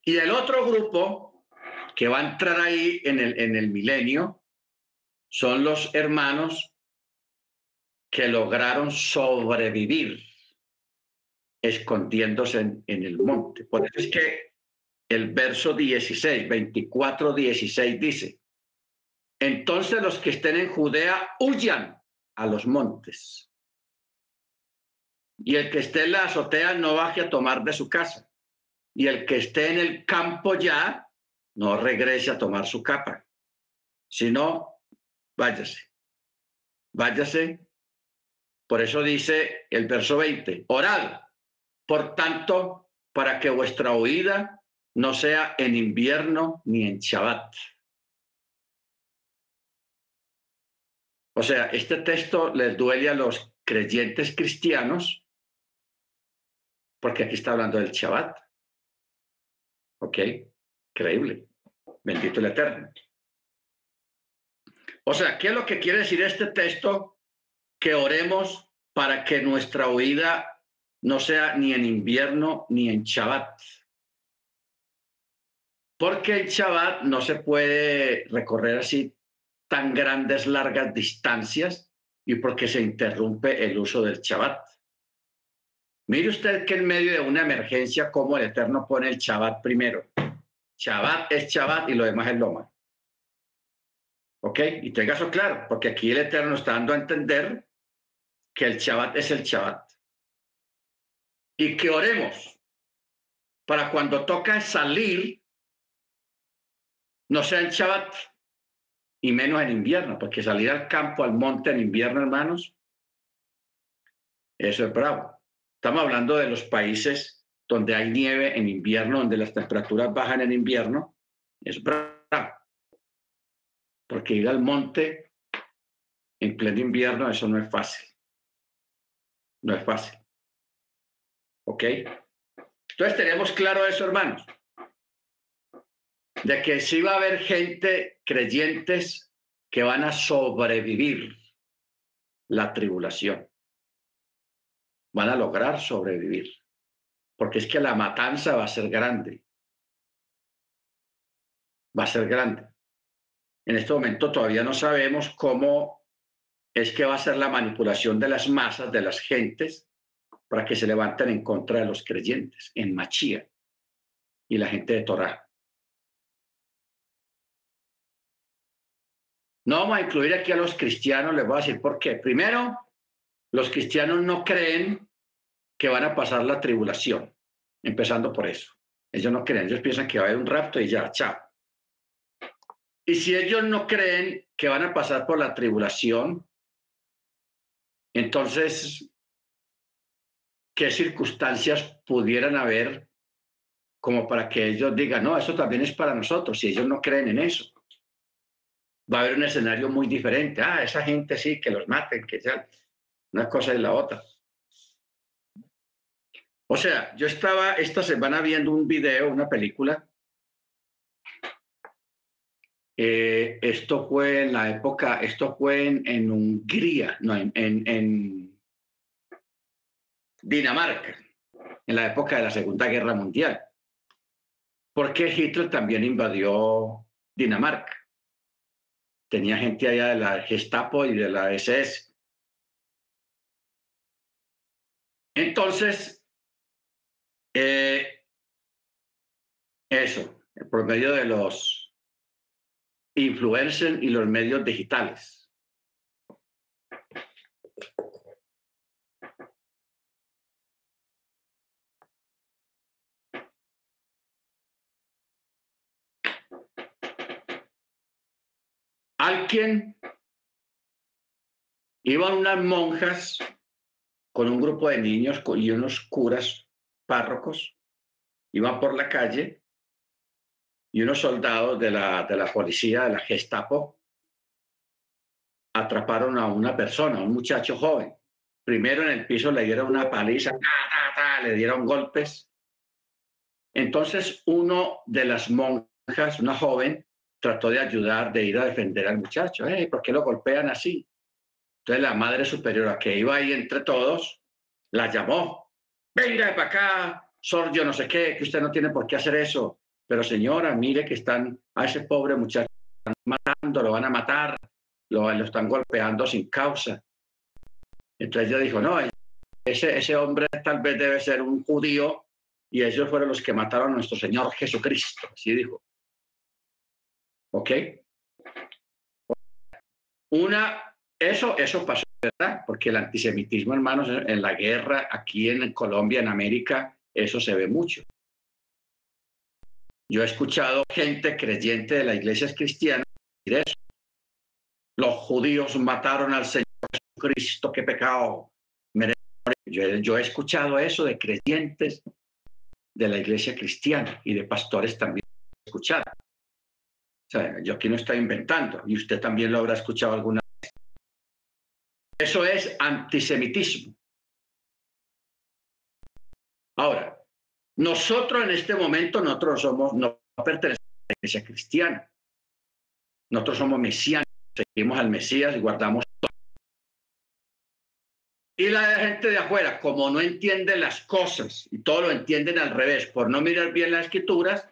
Y el otro grupo que va a entrar ahí en el, en el milenio son los hermanos que lograron sobrevivir escondiéndose en, en, el monte. Por eso es que el verso 16, 24, 16 dice, entonces los que estén en Judea huyan a los montes. Y el que esté en la azotea no baje a tomar de su casa. Y el que esté en el campo ya no regrese a tomar su capa, sino váyase. Váyase. Por eso dice el verso 20, orad, por tanto, para que vuestra huida no sea en invierno ni en Shabbat. O sea, este texto les duele a los creyentes cristianos porque aquí está hablando del Shabbat. ¿Ok? Increíble. Bendito el Eterno. O sea, ¿qué es lo que quiere decir este texto? Que oremos para que nuestra huida no sea ni en invierno ni en Shabbat. Porque el Shabbat no se puede recorrer así tan grandes, largas distancias y porque se interrumpe el uso del Shabbat. Mire usted que en medio de una emergencia, como el Eterno pone el Shabbat primero. Shabbat es Shabbat y lo demás es Loma. ¿Ok? Y tenga eso claro, porque aquí el Eterno está dando a entender que el Shabbat es el Shabbat. Y que oremos para cuando toca salir, no sea en Shabbat, y menos en invierno, porque salir al campo, al monte en invierno, hermanos, eso es bravo. Estamos hablando de los países donde hay nieve en invierno, donde las temperaturas bajan en invierno, es bravo. Porque ir al monte en pleno invierno, eso no es fácil. No es fácil. ¿Ok? Entonces tenemos claro eso, hermanos de que sí va a haber gente, creyentes, que van a sobrevivir la tribulación. Van a lograr sobrevivir. Porque es que la matanza va a ser grande. Va a ser grande. En este momento todavía no sabemos cómo es que va a ser la manipulación de las masas, de las gentes, para que se levanten en contra de los creyentes, en Machía y la gente de Torah. No vamos a incluir aquí a los cristianos, les voy a decir por qué. Primero, los cristianos no creen que van a pasar la tribulación, empezando por eso. Ellos no creen, ellos piensan que va a haber un rapto y ya, chao. Y si ellos no creen que van a pasar por la tribulación, entonces, ¿qué circunstancias pudieran haber como para que ellos digan, no, eso también es para nosotros, si ellos no creen en eso? va a haber un escenario muy diferente. Ah, esa gente sí, que los maten, que ya. Una cosa y la otra. O sea, yo estaba esta semana viendo un video, una película. Eh, esto fue en la época, esto fue en, Hungría, no, en, en Dinamarca, en la época de la Segunda Guerra Mundial. Porque Hitler también invadió Dinamarca tenía gente allá de la Gestapo y de la SS. Entonces, eh, eso, por medio de los influencers y los medios digitales. alguien, iban unas monjas con un grupo de niños y unos curas párrocos, iban por la calle y unos soldados de la, de la policía, de la Gestapo, atraparon a una persona, un muchacho joven. Primero en el piso le dieron una paliza, le dieron golpes. Entonces uno de las monjas, una joven, trató de ayudar, de ir a defender al muchacho. ¿Por qué lo golpean así? Entonces la madre superiora que iba ahí entre todos, la llamó. Venga para acá, sordio, no sé qué, que usted no tiene por qué hacer eso. Pero señora, mire que están a ese pobre muchacho matando, lo van a matar, lo, están golpeando sin causa. Entonces ella dijo, no, ese, ese hombre tal vez debe ser un judío y ellos fueron los que mataron a nuestro Señor Jesucristo, así dijo. ¿Ok? Una, eso, eso pasó, ¿verdad? Porque el antisemitismo, hermanos, en la guerra, aquí en Colombia, en América, eso se ve mucho. Yo he escuchado gente creyente de la iglesia cristiana decir eso. Los judíos mataron al Señor Jesucristo, qué pecado. Yo, yo he escuchado eso de creyentes de la iglesia cristiana y de pastores también escuchado. O sea, yo aquí no estoy inventando y usted también lo habrá escuchado alguna. Eso es antisemitismo. Ahora, nosotros en este momento, nosotros somos, no pertenecemos a la iglesia cristiana. Nosotros somos mesianos, seguimos al Mesías y guardamos todo. Y la gente de afuera, como no entiende las cosas y todo lo entienden al revés, por no mirar bien las escrituras,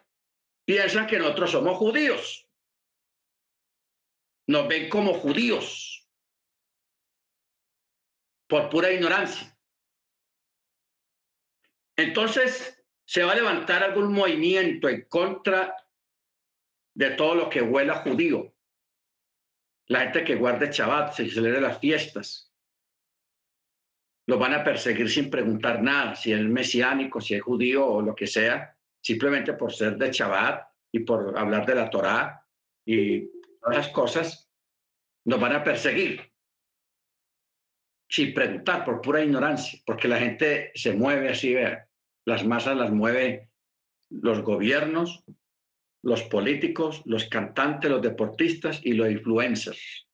piensan que nosotros somos judíos nos ven como judíos por pura ignorancia. Entonces, se va a levantar algún movimiento en contra de todo lo que huela judío. La gente que guarde Shabbat, se celebra las fiestas. Lo van a perseguir sin preguntar nada, si es mesiánico, si es judío o lo que sea, simplemente por ser de Shabbat y por hablar de la Torá y las cosas nos van a perseguir sin preguntar, por pura ignorancia, porque la gente se mueve así, vea, las masas las mueve los gobiernos, los políticos, los cantantes, los deportistas y los influencers.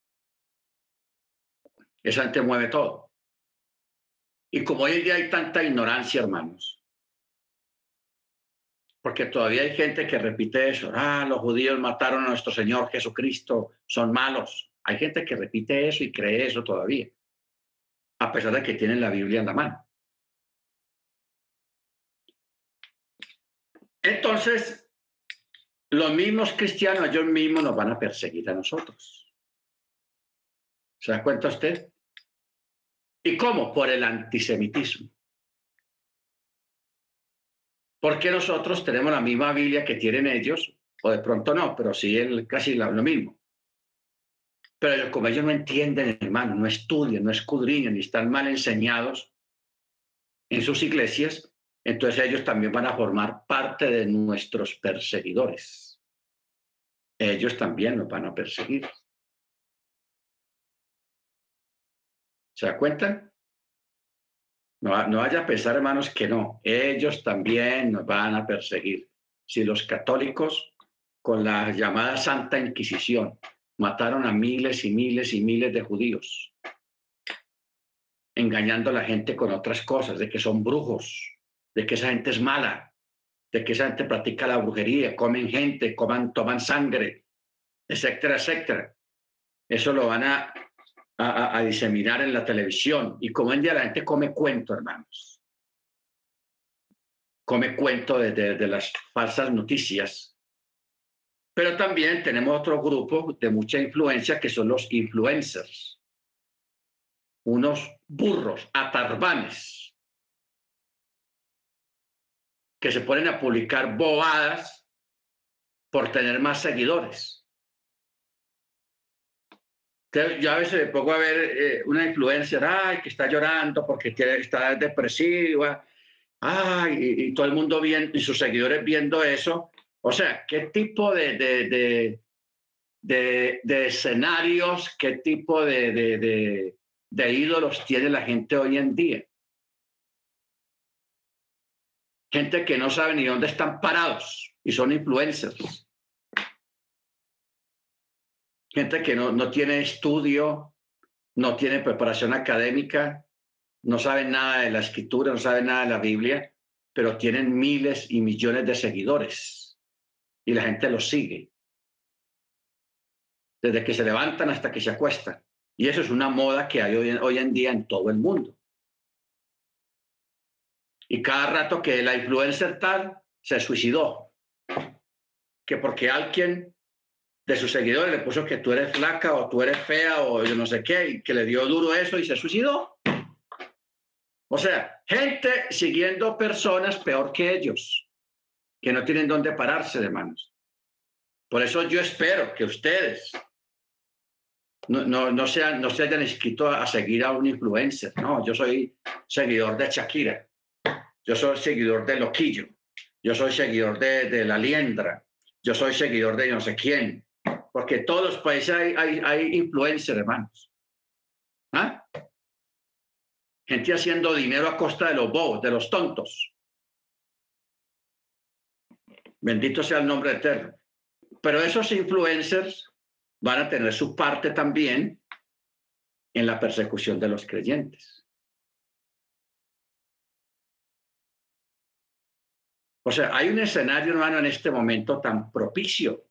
Esa gente mueve todo. Y como hoy en día hay tanta ignorancia, hermanos, porque todavía hay gente que repite eso, ah, los judíos mataron a nuestro Señor Jesucristo, son malos. Hay gente que repite eso y cree eso todavía, a pesar de que tienen la Biblia en la mano. Entonces, los mismos cristianos, ellos mismos nos van a perseguir a nosotros. ¿Se da cuenta usted? ¿Y cómo? Por el antisemitismo. Porque nosotros tenemos la misma Biblia que tienen ellos, o de pronto no, pero sí el, casi lo, mismo. Pero como ellos no entienden, hermano, no estudian, no escudriñan y están mal enseñados en sus iglesias, entonces ellos también van a formar parte de nuestros perseguidores. Ellos también nos van a perseguir. ¿Se da cuenta? No, no vaya a pensar, hermanos, que no. Ellos también nos van a perseguir. Si los católicos, con la llamada Santa Inquisición, mataron a miles y miles y miles de judíos, engañando a la gente con otras cosas, de que son brujos, de que esa gente es mala, de que esa gente practica la brujería, comen gente, coman, toman sangre, etcétera, etcétera. Eso lo van a a, diseminar en la televisión. Y como en día la gente come cuento, hermanos. Come cuento de, de las falsas noticias. Pero también tenemos otro grupo de mucha influencia que son los influencers. Unos burros, atarbanes, que se ponen a publicar bobadas por tener más seguidores. Yo a veces me pongo a ver eh, una influencer, ay, que está llorando porque está depresiva, ay, y, todo el mundo viendo, y sus seguidores viendo eso. O sea, ¿qué tipo de, de, de, de escenarios, qué tipo de, ídolos tiene la gente hoy en día? Gente que no sabe ni dónde están parados y son influencers gente que no, no tiene estudio, no tienen preparación académica, no saben nada de la escritura, no saben nada de la Biblia, pero tienen miles y millones de seguidores y la gente los sigue. Desde que se levantan hasta que se acuestan. Y eso es una moda que hay hoy, en día en todo el mundo. Y cada rato que la influencer tal se suicidó, que porque alguien de sus seguidores le puso que tú eres flaca o tú eres fea o yo no sé qué, y que le dio duro eso y se suicidó. O sea, gente siguiendo personas peor que ellos, que no tienen dónde pararse de manos. Por eso yo espero que ustedes no, no, no, sean, no se hayan inscrito a, seguir a un influencer. No, yo soy seguidor de Shakira. Yo soy seguidor de Loquillo. Yo soy seguidor de, La Liendra. Yo soy seguidor de no sé quién. Porque todos los países hay, hay, hay influencers, hermanos. ¿Ah? Gente haciendo dinero a costa de los bobos, de los tontos. Bendito sea el nombre eterno. Pero esos influencers van a tener su parte también en la persecución de los creyentes. O sea, hay un escenario, hermano, en este momento tan propicio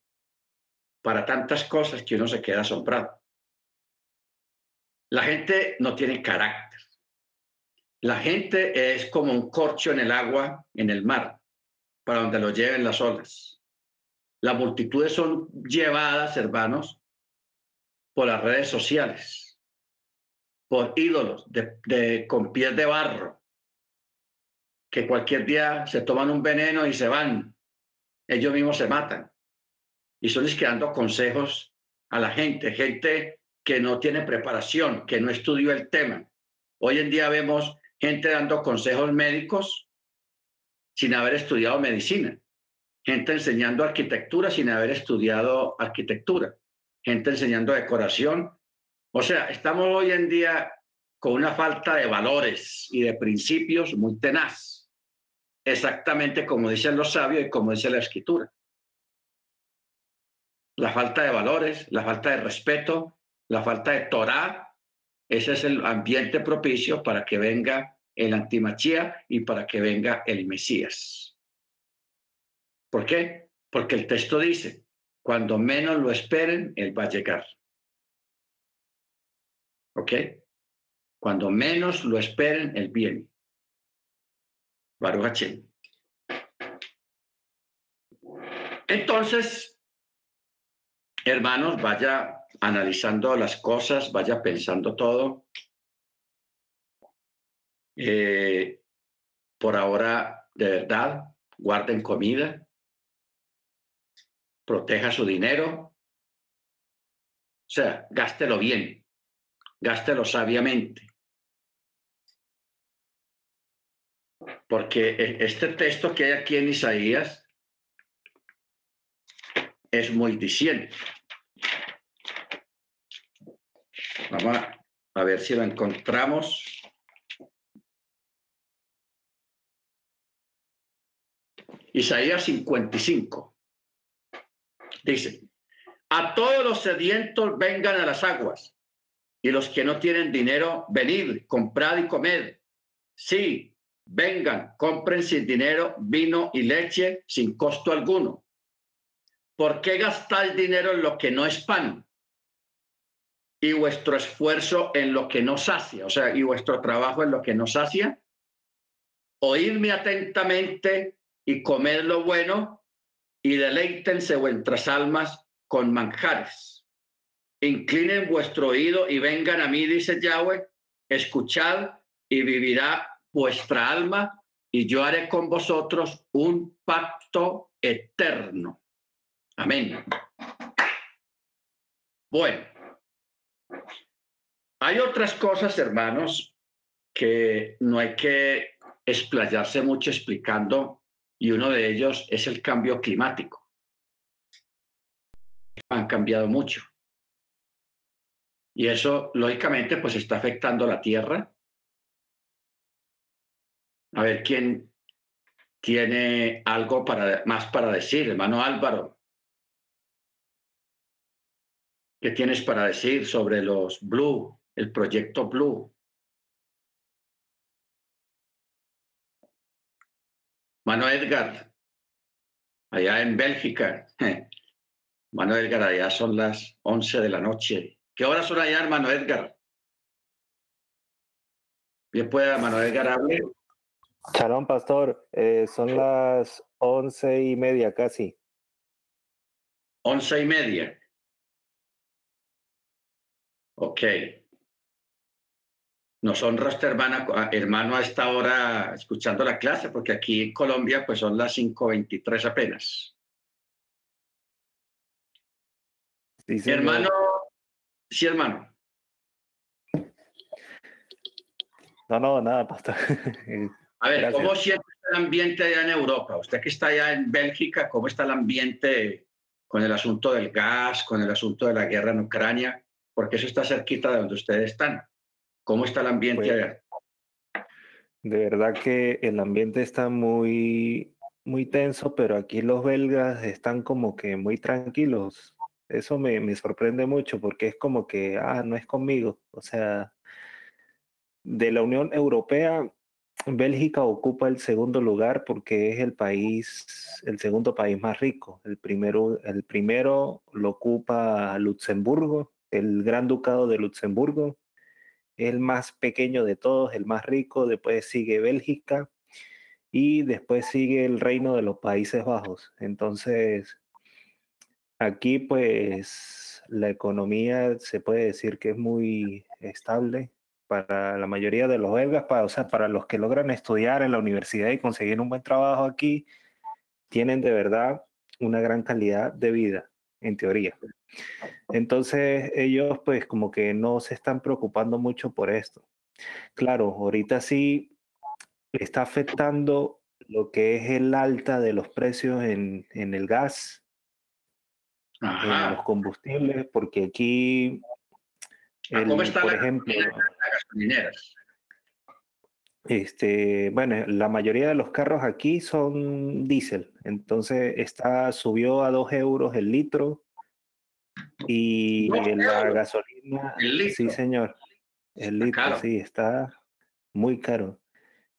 para tantas cosas que uno se queda asombrado. La gente no tiene carácter. La gente es como un corcho en el agua, en el mar, para donde lo lleven las olas. Las multitudes son llevadas, hermanos, por las redes sociales, por ídolos de, con pies de barro, que cualquier día se toman un veneno y se van. Ellos mismos se matan. Y son dando consejos a la gente, gente que no tiene preparación, que no estudió el tema. Hoy en día vemos gente dando consejos médicos sin haber estudiado medicina, gente enseñando arquitectura sin haber estudiado arquitectura, gente enseñando decoración. O sea, estamos hoy en día con una falta de valores y de principios muy tenaz, exactamente como dicen los sabios y como dice la escritura. La falta de valores, la falta de respeto, la falta de Torah ese es el ambiente propicio para que venga el antimachía y para que venga el Mesías. ¿Por qué? Porque el texto dice, cuando menos lo esperen, Él va a llegar. ¿Ok? Cuando menos lo esperen, Él viene. Baruch Entonces, hermanos, vaya analizando las cosas, vaya pensando todo. Eh, por ahora, de verdad, guarden comida, proteja su dinero, o sea, gástelo bien, gástelo sabiamente. Porque e, este texto que hay aquí en Isaías es muy diciente. Vamos a ver si lo encontramos. Isaías 55. Dice, a todos los sedientos vengan a las aguas, y los que no tienen dinero, venid, comprad y comed. Sí, vengan, compren sin dinero vino y leche sin costo alguno. ¿Por qué gastar dinero en lo que no es pan? y vuestro esfuerzo en lo que nos sacia, o sea, y vuestro trabajo en lo que nos sacia. Oídme atentamente y comed lo bueno y deleítense vuestras almas con manjares. Inclinen vuestro oído y vengan a mí, dice Yahweh, escuchad y vivirá vuestra alma y yo haré con vosotros un pacto eterno. Amén. Bueno, hay otras cosas, hermanos, que no hay que explayarse mucho explicando, y uno de ellos es el cambio climático. Han cambiado mucho. Y eso, lógicamente, pues está afectando la Tierra. A ver quién tiene algo para, más para decir, hermano Álvaro. ¿Qué tienes para decir sobre los blue el proyecto Blue. Mano Edgar, allá en Bélgica. [LAUGHS] Mano Edgar, allá son las 11 de la noche. ¿Qué horas son allá, hermano Edgar? Bien pueda, Mano Edgar, hable. Chalón, pastor. Eh, son las once y media casi. Once y media. Ok. Nos honra este hermano, hermano a esta hora escuchando la clase, porque aquí en Colombia pues son las 5.23 apenas. Sí, hermano, sí, hermano. No, no, nada, pastor. [LAUGHS] A ver, ¿cómo siente el ambiente allá en Europa? Usted que está allá en Bélgica, ¿cómo está el ambiente con el asunto del gas, con el asunto de la guerra en Ucrania? Porque eso está cerquita de donde ustedes están. ¿Cómo está el ambiente pues, allá? De verdad que el ambiente está muy, muy tenso, pero aquí los belgas están como que muy tranquilos. Eso me, me sorprende mucho porque es como que, ah, no es conmigo. O sea, de la Unión Europea Bélgica ocupa el segundo lugar porque es el país, el segundo país más rico. El primero, el primero lo ocupa Luxemburgo, el Gran Ducado de Luxemburgo, el más pequeño de todos, el más rico. Después sigue Bélgica y después sigue el Reino de los Países Bajos. Entonces, aquí pues la economía se puede decir que es muy estable para la mayoría de los belgas, para, o sea, para los que logran estudiar en la universidad y conseguir un buen trabajo aquí, tienen de verdad una gran calidad de vida, en teoría. Entonces ellos pues como que no se están preocupando mucho por esto. Claro, ahorita sí está afectando lo que es el alta de los precios en, en el gas, en los combustibles, porque aquí ¿Cómo está por ejemplo, gasolineras? Este, bueno, la mayoría de los carros aquí son diésel, entonces está, subió a 2 euros el litro y la gasolina, sí señor, el litro, sí, está muy caro.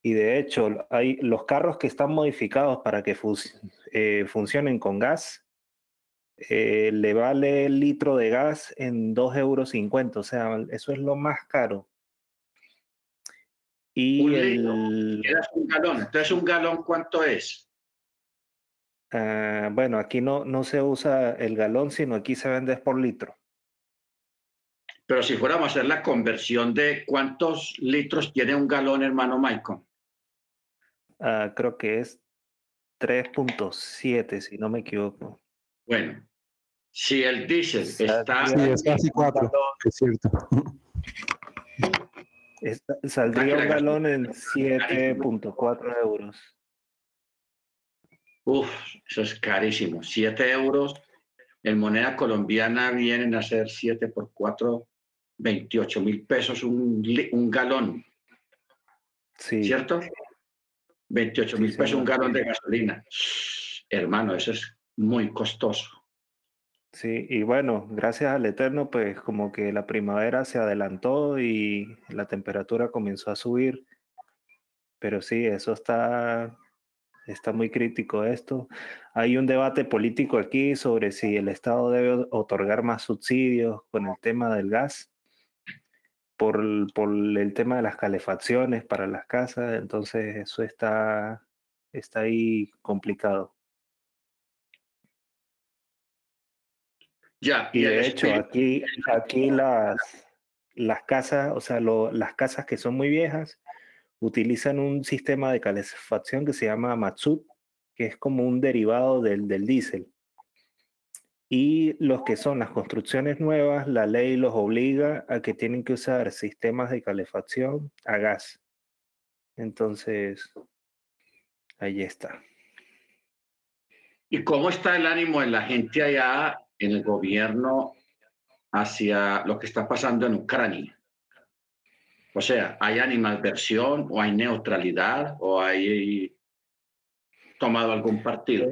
Y de hecho, hay los carros que están modificados para que eh, funcionen con gas, eh, le vale el litro de gas en 2,50 euros. O sea, eso es lo más caro. Y un el... un galón. Entonces, ¿un galón cuánto es? Ah, bueno, aquí no, no se usa el galón, sino aquí se vende por litro. Pero si fuéramos a hacer la conversión de cuántos litros tiene un galón, hermano Michael. Ah, creo que es 3.7, si no me equivoco. Bueno, si el diésel está... Sí, es casi cuatro, es cierto. [LAUGHS] saldría un galón en 7.4 euros. Uf, eso es carísimo. 7 euros en moneda colombiana vienen a ser 7 por 4, 28 mil pesos un, un galón. Sí. ¿Cierto? 28 mil pesos un galón de gasolina. Hermano, eso es muy costoso. Sí, y bueno, gracias al Eterno, pues como que la primavera se adelantó y la temperatura comenzó a subir. Pero sí, eso está, está muy crítico esto. Hay un debate político aquí sobre si el Estado debe otorgar más subsidios con el tema del gas, por, por el tema de las calefacciones para las casas. Entonces eso está, está ahí complicado. Ya, y de hecho, aquí, aquí las, las casas, o sea, las casas que son muy viejas, utilizan un sistema de calefacción que se llama Matsut, que es como un derivado del, del diésel. Y los que son las construcciones nuevas, la ley los obliga a que tienen que usar sistemas de calefacción a gas. Entonces, ahí está. ¿Y cómo está el ánimo en la gente allá en el gobierno hacia lo que está pasando en Ucrania. O sea, ¿hay animadversión o hay neutralidad o hay tomado algún partido?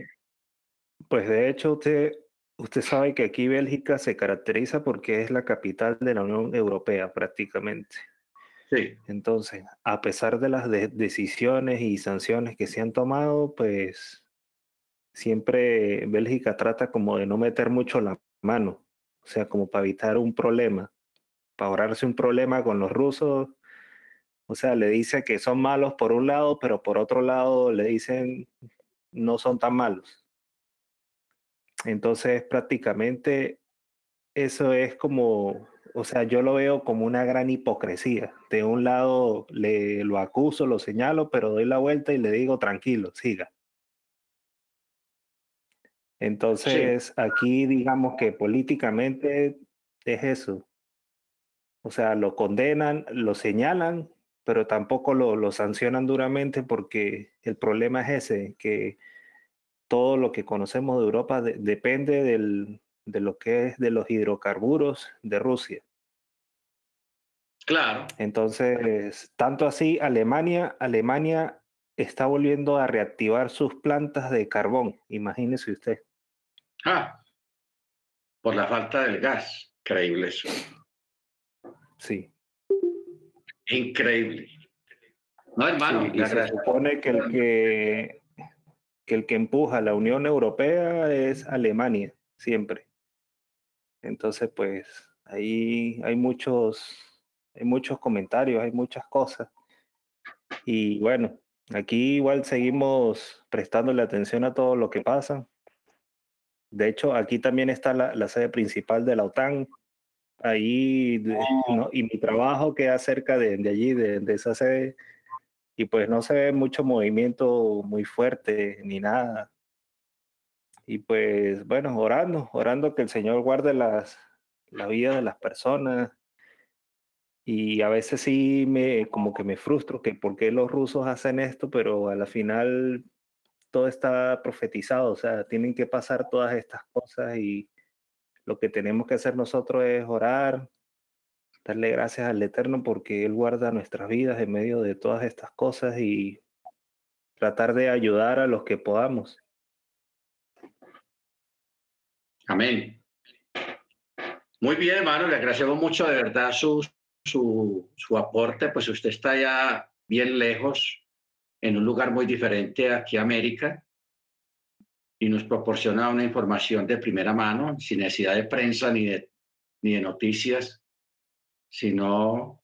Pues de hecho usted usted sabe que aquí Bélgica se caracteriza porque es la capital de la Unión Europea prácticamente. Sí. Entonces, a pesar de las decisiones y sanciones que se han tomado, pues siempre Bélgica trata como de no meter mucho la mano, o sea, como para evitar un problema, para ahorrarse un problema con los rusos. O sea, le dice que son malos por un lado, pero por otro lado le dicen no son tan malos. Entonces, prácticamente eso es como, o sea, yo lo veo como una gran hipocresía. De un lado le lo acuso, lo señalo, pero doy la vuelta y le digo, tranquilo, siga. Entonces, aquí digamos que políticamente es eso. O sea, lo condenan, lo señalan, pero tampoco lo, lo sancionan duramente porque el problema es ese, que todo lo que conocemos de Europa depende del, de lo que es de los hidrocarburos de Rusia. Claro. Entonces, tanto así, Alemania, Alemania está volviendo a reactivar sus plantas de carbón, imagínese usted. Ah, por la falta del gas. Increíble eso. Sí. Increíble. No, hermano. se supone que el que que el que empuja a la Unión Europea es Alemania, siempre. Entonces, pues ahí hay muchos, hay muchos comentarios, hay muchas cosas. Y bueno, aquí igual seguimos prestándole atención a todo lo que pasa. De hecho, aquí también está la, sede principal de la OTAN. Ahí, oh. y mi trabajo queda cerca de, allí, de, de esa sede y pues no se ve mucho movimiento muy fuerte ni nada. Y pues bueno, orando, orando que el Señor guarde las, la vida de las personas. Y a veces sí me como que me frustro que por qué los rusos hacen esto, pero a la final todo está profetizado, o sea, tienen que pasar todas estas cosas y lo que tenemos que hacer nosotros es orar, darle gracias al Eterno porque Él guarda nuestras vidas en medio de todas estas cosas y tratar de ayudar a los que podamos. Amén. Muy bien, hermano, le agradecemos mucho de verdad su, su, su aporte, pues usted está ya bien lejos, en un lugar muy diferente aquí a América, y nos proporciona una información de primera mano, sin necesidad de prensa ni de, ni de noticias, sino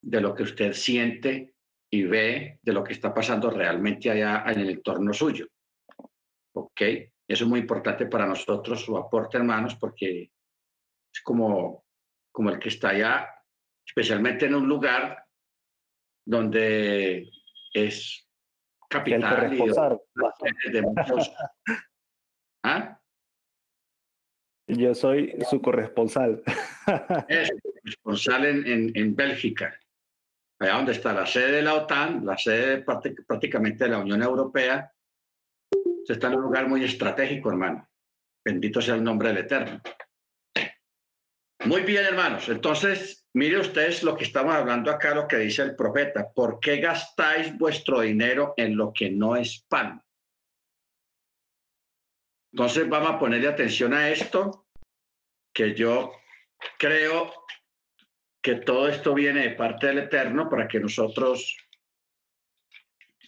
de lo que usted siente y ve de lo que está pasando realmente allá en el entorno suyo. ¿Ok? Eso es muy importante para nosotros, su aporte, hermanos, porque es como, como el que está allá, especialmente en un lugar donde es capital y de [LAUGHS] muchos... [LAUGHS] ¿Ah? Yo soy su corresponsal. [LAUGHS] Es corresponsal en, en, Bélgica, allá donde está la sede de la OTAN, la sede prácticamente de la Unión Europea. Se está en un lugar muy estratégico, hermano. Bendito sea el nombre del Eterno. Muy bien, hermanos. Entonces, mire ustedes lo que estamos hablando acá, lo que dice el profeta. ¿Por qué gastáis vuestro dinero en lo que no es pan? Entonces vamos a ponerle atención a esto, que yo creo que todo esto viene de parte del Eterno para que nosotros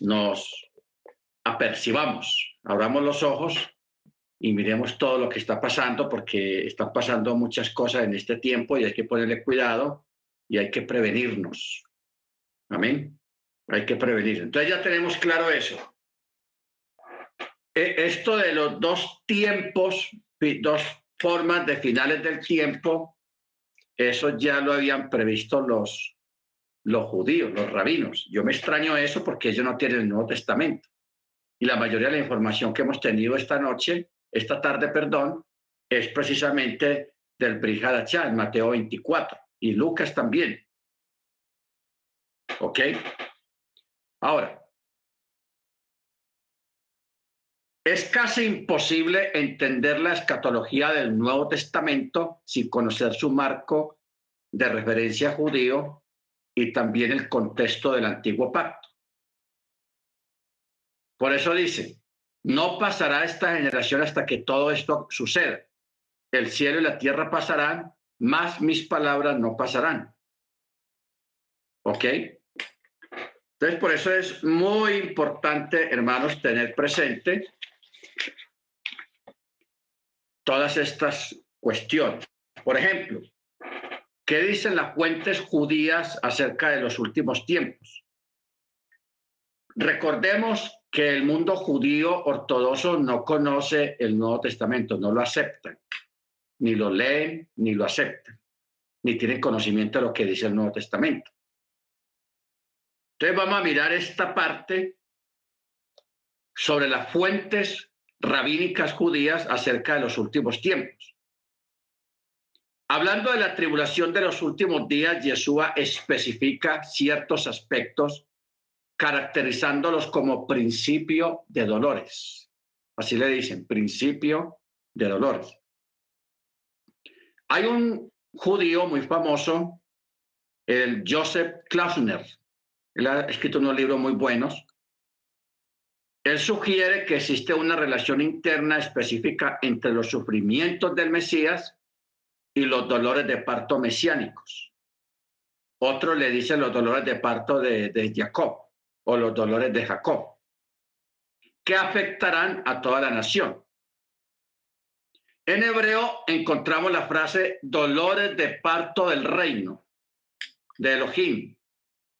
nos apercibamos, abramos los ojos y miremos todo lo que está pasando, porque están pasando muchas cosas en este tiempo y hay que ponerle cuidado y hay que prevenirnos. Amén. Hay que prevenir. Entonces ya tenemos claro eso. Eh, esto de los dos tiempos, dos formas de finales del tiempo, eso ya lo habían previsto los, los judíos, los rabinos. Yo me extraño eso porque ellos no tienen el Nuevo Testamento. Y la mayoría de la información que hemos tenido esta noche, esta tarde, perdón, es precisamente del Brihadachá, en Mateo 24, y Lucas también. ¿Ok? Ahora, Es casi imposible entender la escatología del Nuevo Testamento sin conocer su marco de referencia judío y también el contexto del antiguo pacto. Por eso dice, no pasará esta generación hasta que todo esto suceda. el cielo y la tierra pasarán, más mis palabras no pasarán. ¿Ok? Entonces, por eso es muy importante, hermanos, tener presente todas estas cuestiones. Por ejemplo, ¿qué dicen las fuentes judías acerca de los últimos tiempos? Recordemos que el mundo judío ortodoxo no conoce el Nuevo Testamento, no lo aceptan, ni lo leen, ni lo aceptan, ni tienen conocimiento de lo que dice el Nuevo Testamento. Entonces vamos a mirar esta parte sobre las fuentes rabínicas judías acerca de los últimos tiempos. Hablando de la tribulación de los últimos días, Yeshua especifica ciertos aspectos caracterizándolos como principio de dolores. Así le dicen, principio de dolores. Hay un judío muy famoso, el Joseph Klausner. Él ha escrito unos libros muy buenos. Él sugiere que existe una relación interna específica entre los sufrimientos del Mesías y los dolores de parto mesiánicos. Otro le dice los dolores de parto de, de Jacob o los dolores de Jacob, que afectarán a toda la nación. En hebreo encontramos la frase dolores de parto del reino de Elohim,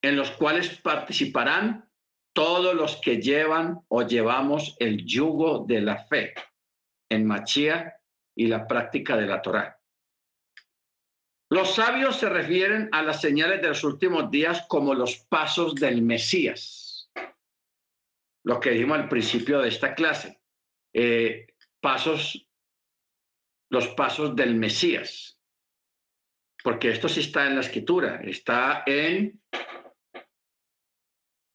en los cuales participarán todos los que llevan o llevamos el yugo de la fe en Machía y la práctica de la Torá. Los sabios se refieren a las señales de los últimos días como los pasos del Mesías. Lo que dijimos al principio de esta clase. Eh, pasos, los pasos del Mesías. Porque esto sí está en la escritura. Está en...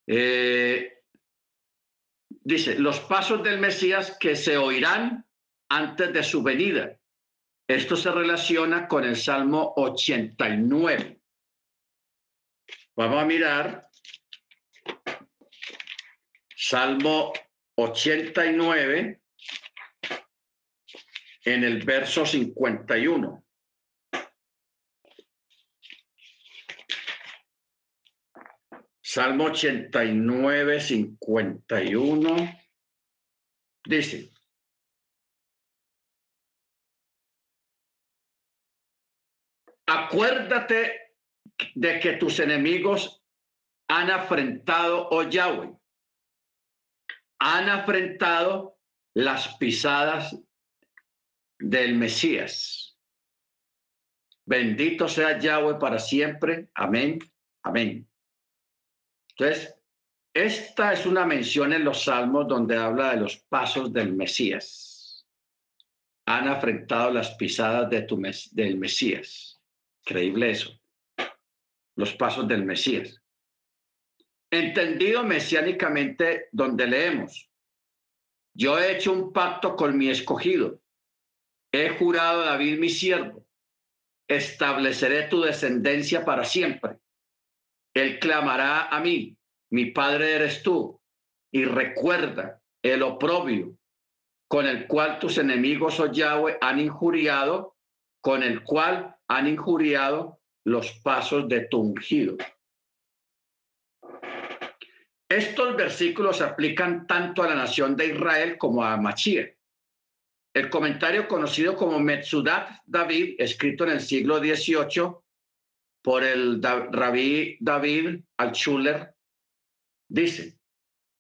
Eh, dice, los pasos del Mesías que se oirán antes de su venida esto se relaciona con el Salmo 89. Vamos a mirar Salmo 89 en el verso 51. Salmo 89, 51. Dice, Acuérdate de que tus enemigos han afrentado, oh Yahweh, han afrentado las pisadas del Mesías. Bendito sea Yahweh para siempre. Amén. Amén. Entonces, esta es una mención en los salmos donde habla de los pasos del Mesías. Han afrentado las pisadas de tu del Mesías. Increíble eso. Los pasos del Mesías. Entendido mesiánicamente donde leemos, yo he hecho un pacto con mi escogido, he jurado a David mi siervo, estableceré tu descendencia para siempre. Él clamará a mí, mi padre eres tú, y recuerda el oprobio con el cual tus enemigos, oh Yahweh, han injuriado, con el cual han injuriado los pasos de tu ungido. Estos versículos se aplican tanto a la nación de Israel como a Machir. El comentario conocido como Metzudat David, escrito en el siglo XVIII por el rabí David Altshuler, dice,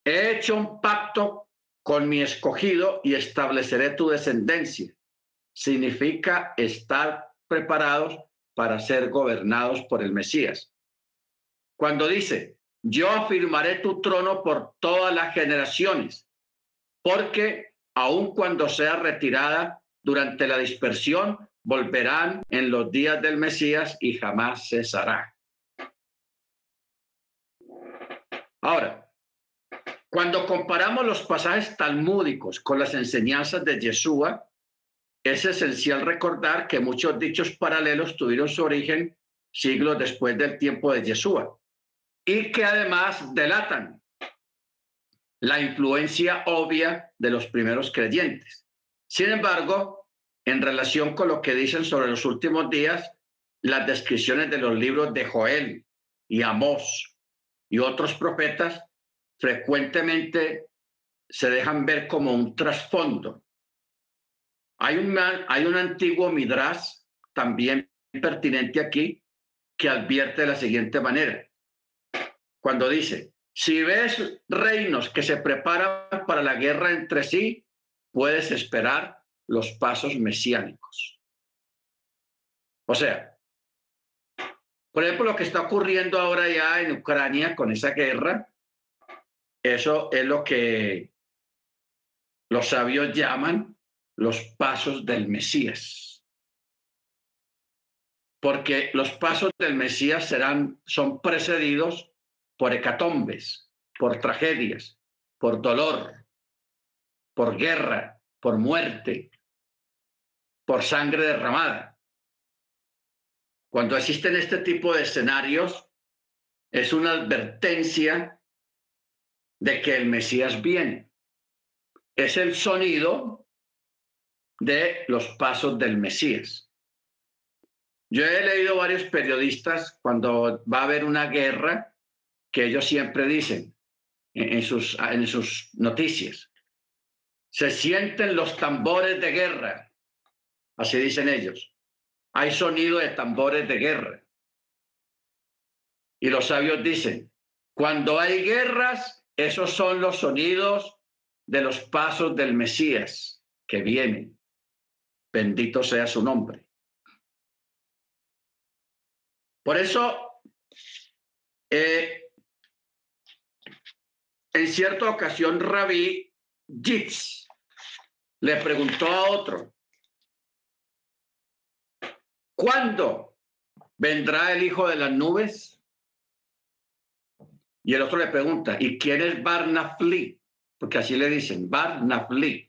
he hecho un pacto con mi escogido y estableceré tu descendencia. Significa estar preparados para ser gobernados por el Mesías. Cuando dice, yo afirmaré tu trono por todas las generaciones, porque aun cuando sea retirada durante la dispersión, volverán en los días del Mesías y jamás cesará. Ahora, cuando comparamos los pasajes talmúdicos con las enseñanzas de Yeshua, es esencial recordar que muchos dichos paralelos tuvieron su origen siglos después del tiempo de Yeshua y que además delatan la influencia obvia de los primeros creyentes. Sin embargo, en relación con lo que dicen sobre los últimos días las descripciones de los libros de Joel y Amós y otros profetas frecuentemente se dejan ver como un trasfondo. Hay un, hay un antiguo Midrash también pertinente aquí que advierte de la siguiente manera. Cuando dice, si ves reinos que se preparan para la guerra entre sí, puedes esperar los pasos mesiánicos. O sea, por ejemplo, lo que está ocurriendo ahora ya en Ucrania con esa guerra, eso es lo que los sabios llaman los pasos del Mesías. Porque los pasos del Mesías serán, son precedidos por hecatombes, por tragedias, por dolor, por guerra, por muerte, por sangre derramada. Cuando existen este tipo de escenarios, es una advertencia de que el Mesías viene. Es el sonido de los pasos del Mesías. Yo he leído varios periodistas cuando va a haber una guerra que ellos siempre dicen en sus, en sus noticias. Se sienten los tambores de guerra, así dicen ellos hay sonido de tambores de guerra. Y los sabios dicen, cuando hay guerras, esos son los sonidos de los pasos del Mesías que viene. Bendito sea su nombre. Por eso, eh, en cierta ocasión, Rabí Jitz le preguntó a otro, ¿Cuándo vendrá el hijo de las nubes? Y el otro le pregunta, ¿y quién es Barnafli? Porque así le dicen, Barnafli.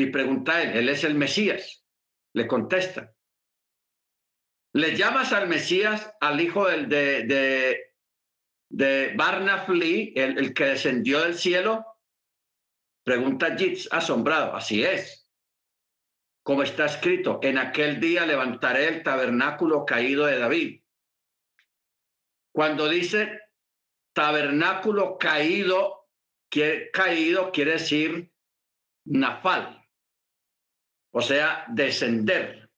Y pregunta él, él es el Mesías. Le contesta. ¿Le llamas al Mesías, al hijo del, de, de, de el, que descendió del cielo? Pregunta Jitz, asombrado. Así es como está escrito, en aquel día levantaré el tabernáculo caído de David. Cuando dice tabernáculo caído, quiere, caído quiere decir nafal, o sea, descender.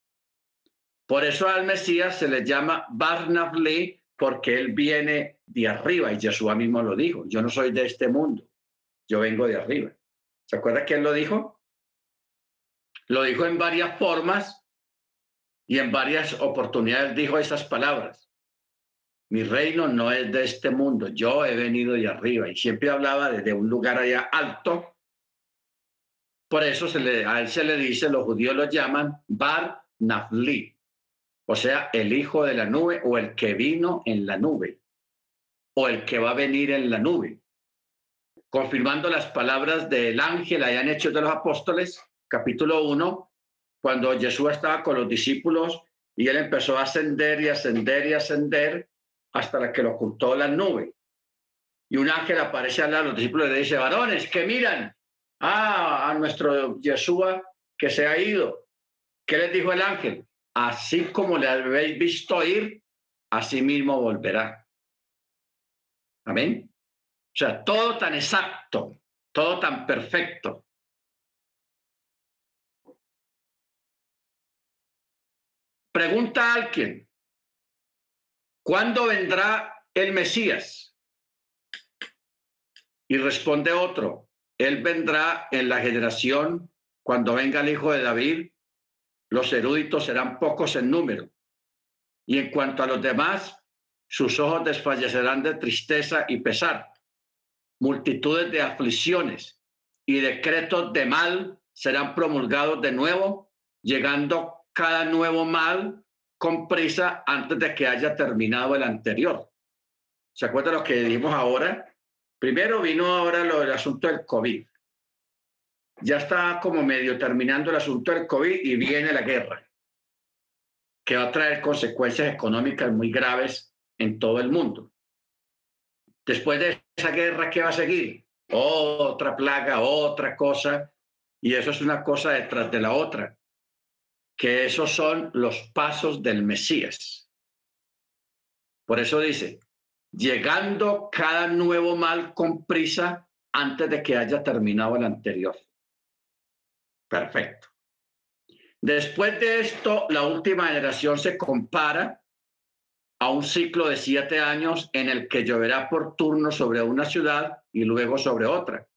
Por eso al Mesías se le llama Barnabli, porque él viene de arriba, y Jesús mismo lo dijo, yo no soy de este mundo, yo vengo de arriba. ¿Se acuerda quién lo dijo? Lo dijo en varias formas y en varias oportunidades dijo esas palabras. Mi reino no es de este mundo, yo he venido de arriba y siempre hablaba desde un lugar allá alto. Por eso se le, a él se le dice, los judíos lo llaman Bar Nafli, o sea, el hijo de la nube o el que vino en la nube o el que va a venir en la nube. Confirmando las palabras del ángel allá en Hechos de los Apóstoles, capítulo 1, cuando Jesús estaba con los discípulos y él empezó a ascender y ascender y ascender hasta la que lo ocultó la nube. Y un ángel aparece de los discípulos y le dice, varones, que miran a nuestro Yeshua que se ha ido. ¿Qué les dijo el ángel? Así como le habéis visto ir, así mismo volverá. Amén. O sea, todo tan exacto, todo tan perfecto. Pregunta alguien, ¿cuándo vendrá el Mesías? Y responde otro, él vendrá en la generación cuando venga el hijo de David, los eruditos serán pocos en número. Y en cuanto a los demás, sus ojos desfallecerán de tristeza y pesar. Multitudes de aflicciones y decretos de mal serán promulgados de nuevo, llegando cada nuevo mal con prisa antes de que haya terminado el anterior. ¿Se acuerdan lo que dijimos ahora? Primero vino ahora lo del asunto del COVID. Ya está como medio terminando el asunto del COVID y viene la guerra, que va a traer consecuencias económicas muy graves en todo el mundo. Después de esa guerra, ¿qué va a seguir? Otra plaga, otra cosa, y eso es una cosa detrás de la otra. que esos son los pasos del Mesías. Por eso dice, llegando cada nuevo mal con prisa antes de que haya terminado el anterior. Perfecto. Después de esto, la última generación se compara a un ciclo de siete años en el que lloverá por turno sobre una ciudad y luego sobre otra,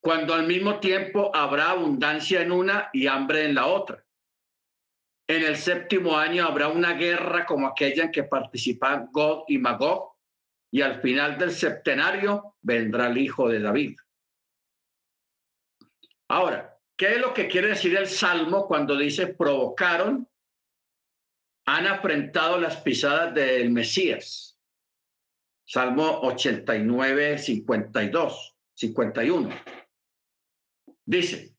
cuando al mismo tiempo habrá abundancia en una y hambre en la otra. En el séptimo año habrá una guerra como aquella en que participan God y Magog, y al final del septenario vendrá el hijo de David. Ahora, ¿qué es lo que quiere decir el Salmo cuando dice provocaron han afrentado las pisadas del Mesías. Salmo 89, 52, 51. Dice,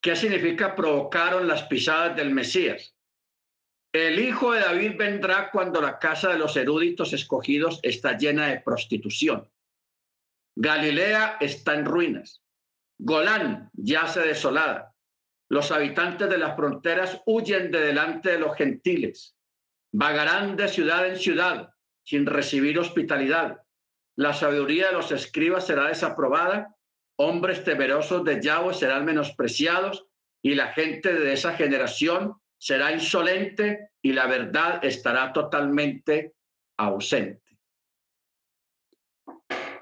¿qué significa provocaron las pisadas del Mesías? El hijo de David vendrá cuando la casa de los eruditos escogidos está llena de prostitución. Galilea está en ruinas. Golán yace desolada. Los habitantes de las fronteras huyen de delante de los gentiles. Vagarán de ciudad en ciudad sin recibir hospitalidad. La sabiduría de los escribas será desaprobada. Hombres temerosos de Yahweh serán menospreciados y la gente de esa generación será insolente y la verdad estará totalmente ausente.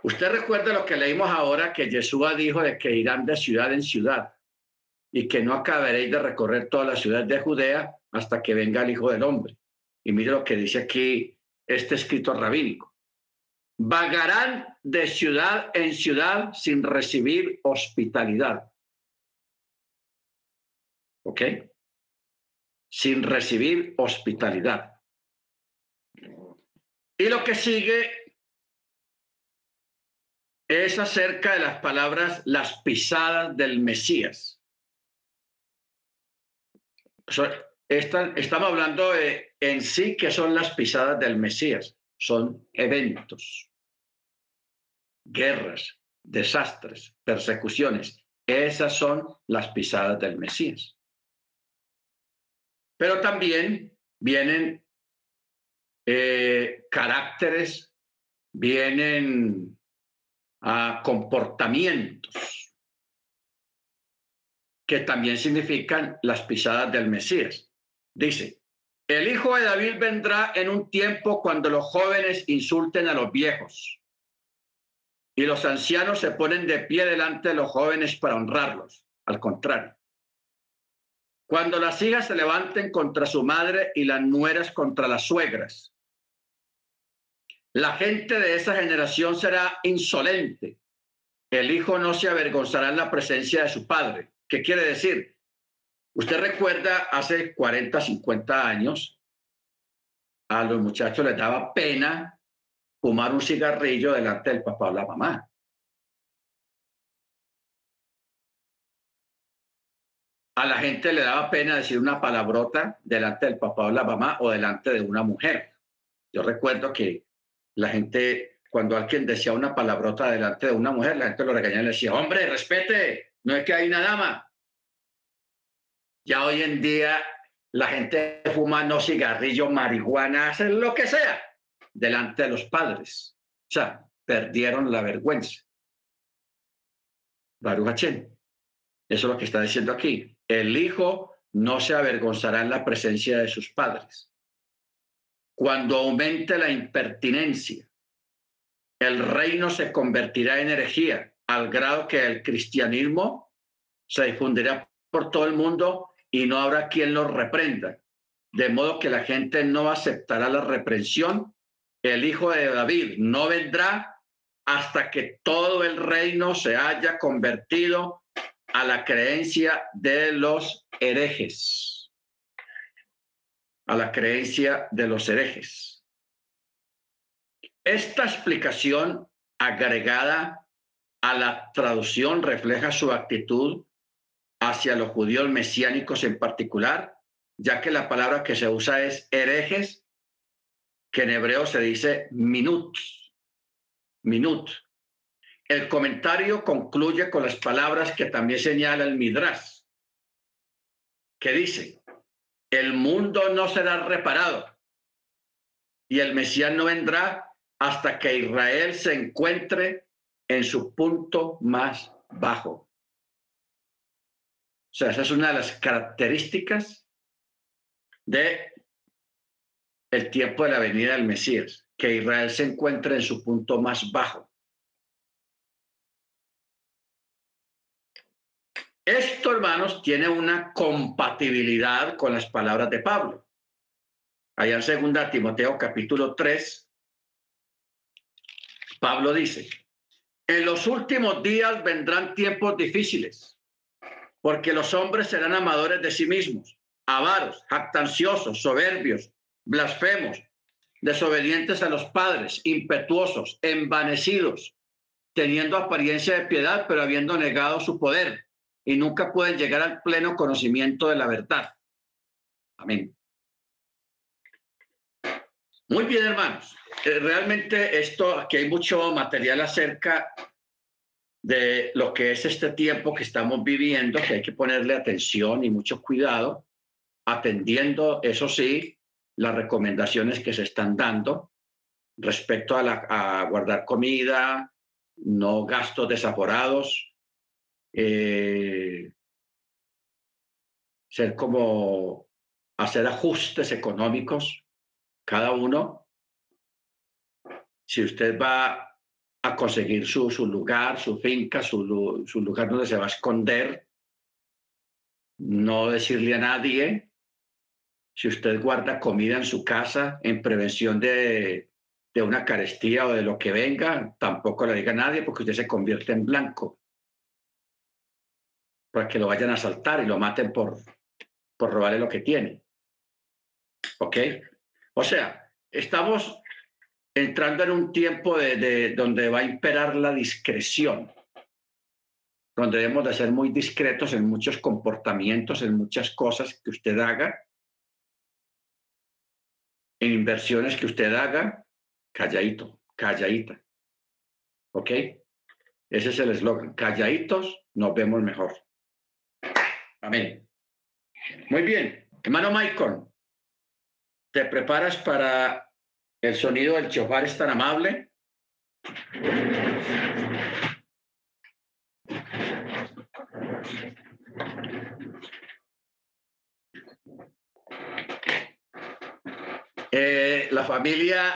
Usted recuerda lo que leímos ahora que Yeshua dijo de que irán de ciudad en ciudad y que no acabaréis de recorrer toda la ciudad de Judea hasta que venga el Hijo del Hombre. Y mire lo que dice aquí este escrito rabínico. Vagarán de ciudad en ciudad sin recibir hospitalidad. ¿Ok? Sin recibir hospitalidad. Y lo que sigue es acerca de las palabras las pisadas del Mesías estamos hablando en sí que son las pisadas del Mesías, son eventos, guerras, desastres, persecuciones. Esas son las pisadas del Mesías. Pero también vienen eh, caracteres, vienen a comportamientos que también significan las pisadas del Mesías. Dice, el hijo de David vendrá en un tiempo cuando los jóvenes insulten a los viejos y los ancianos se ponen de pie delante de los jóvenes para honrarlos. Al contrario, cuando las hijas se levanten contra su madre y las nueras contra las suegras, la gente de esa generación será insolente. El hijo no se avergonzará en la presencia de su padre ¿Qué quiere decir? Usted recuerda hace 40, 50 años, a los muchachos les daba pena fumar un cigarrillo delante del papá o la mamá. A la gente le daba pena decir una palabrota delante del papá o la mamá o delante de una mujer. Yo recuerdo que la gente, cuando alguien decía una palabrota delante de una mujer, la gente lo regañaba y le decía, hombre, respete, no es que hay una dama. Ya hoy en día la gente fuma no cigarrillo, marihuana, hacen lo que sea delante de los padres. O sea, perdieron la vergüenza. Baruch Eso es lo que está diciendo aquí. El hijo no se avergonzará en la presencia de sus padres. Cuando aumente la impertinencia, el reino se convertirá en herejía al grado que el cristianismo se difundirá por todo el mundo y no habrá quien los reprenda. De modo que la gente no aceptará la reprensión. El hijo de David no vendrá hasta que todo el reino se haya convertido a la creencia de los herejes. A la creencia de los herejes. Esta explicación agregada a la traducción refleja su actitud hacia los judíos mesiánicos en particular, ya que la palabra que se usa es herejes, que en hebreo se dice minut, minut. El comentario concluye con las palabras que también señala el Midrash. que dice, el mundo no será reparado y el Mesías no vendrá hasta que Israel se encuentre en su punto más bajo. O sea, esa es una de las características de el tiempo de la venida del Mesías, que Israel se encuentre en su punto más bajo. Esto, hermanos, tiene una compatibilidad con las palabras de Pablo. Allá en 2 Timoteo capítulo 3, Pablo dice, en los últimos días vendrán tiempos difíciles, porque los hombres serán amadores de sí mismos, avaros, jactanciosos, soberbios, blasfemos, desobedientes a los padres, impetuosos, envanecidos, teniendo apariencia de piedad, pero habiendo negado su poder y nunca pueden llegar al pleno conocimiento de la verdad. Amén. Muy bien, hermanos. Eh, realmente esto, aquí hay mucho material acerca de lo que es este tiempo que estamos viviendo, que hay que ponerle atención y mucho cuidado, atendiendo, eso sí, las recomendaciones que se están dando respecto a, a guardar comida, no gastos desaforados, eh, ser como hacer ajustes económicos, cada uno. Si usted va a conseguir su, su lugar, su finca, su, su lugar donde se va a esconder, no decirle a nadie. Si usted guarda comida en su casa en prevención de, de una carestía o de lo que venga, tampoco le diga a nadie porque usted se convierte en blanco para que lo vayan a asaltar y lo maten por, por robarle lo que tiene. ¿Ok? O sea, estamos entrando en un tiempo de, donde va a imperar la discreción, donde debemos de ser muy discretos en muchos comportamientos, en muchas cosas que usted haga, en inversiones que usted haga, calladito, calladita. ¿Ok? Ese es el eslogan, calladitos, nos vemos mejor. Amén. Muy bien. Hermano Michael, ¿te preparas para el sonido del chofar es tan amable? Eh, la familia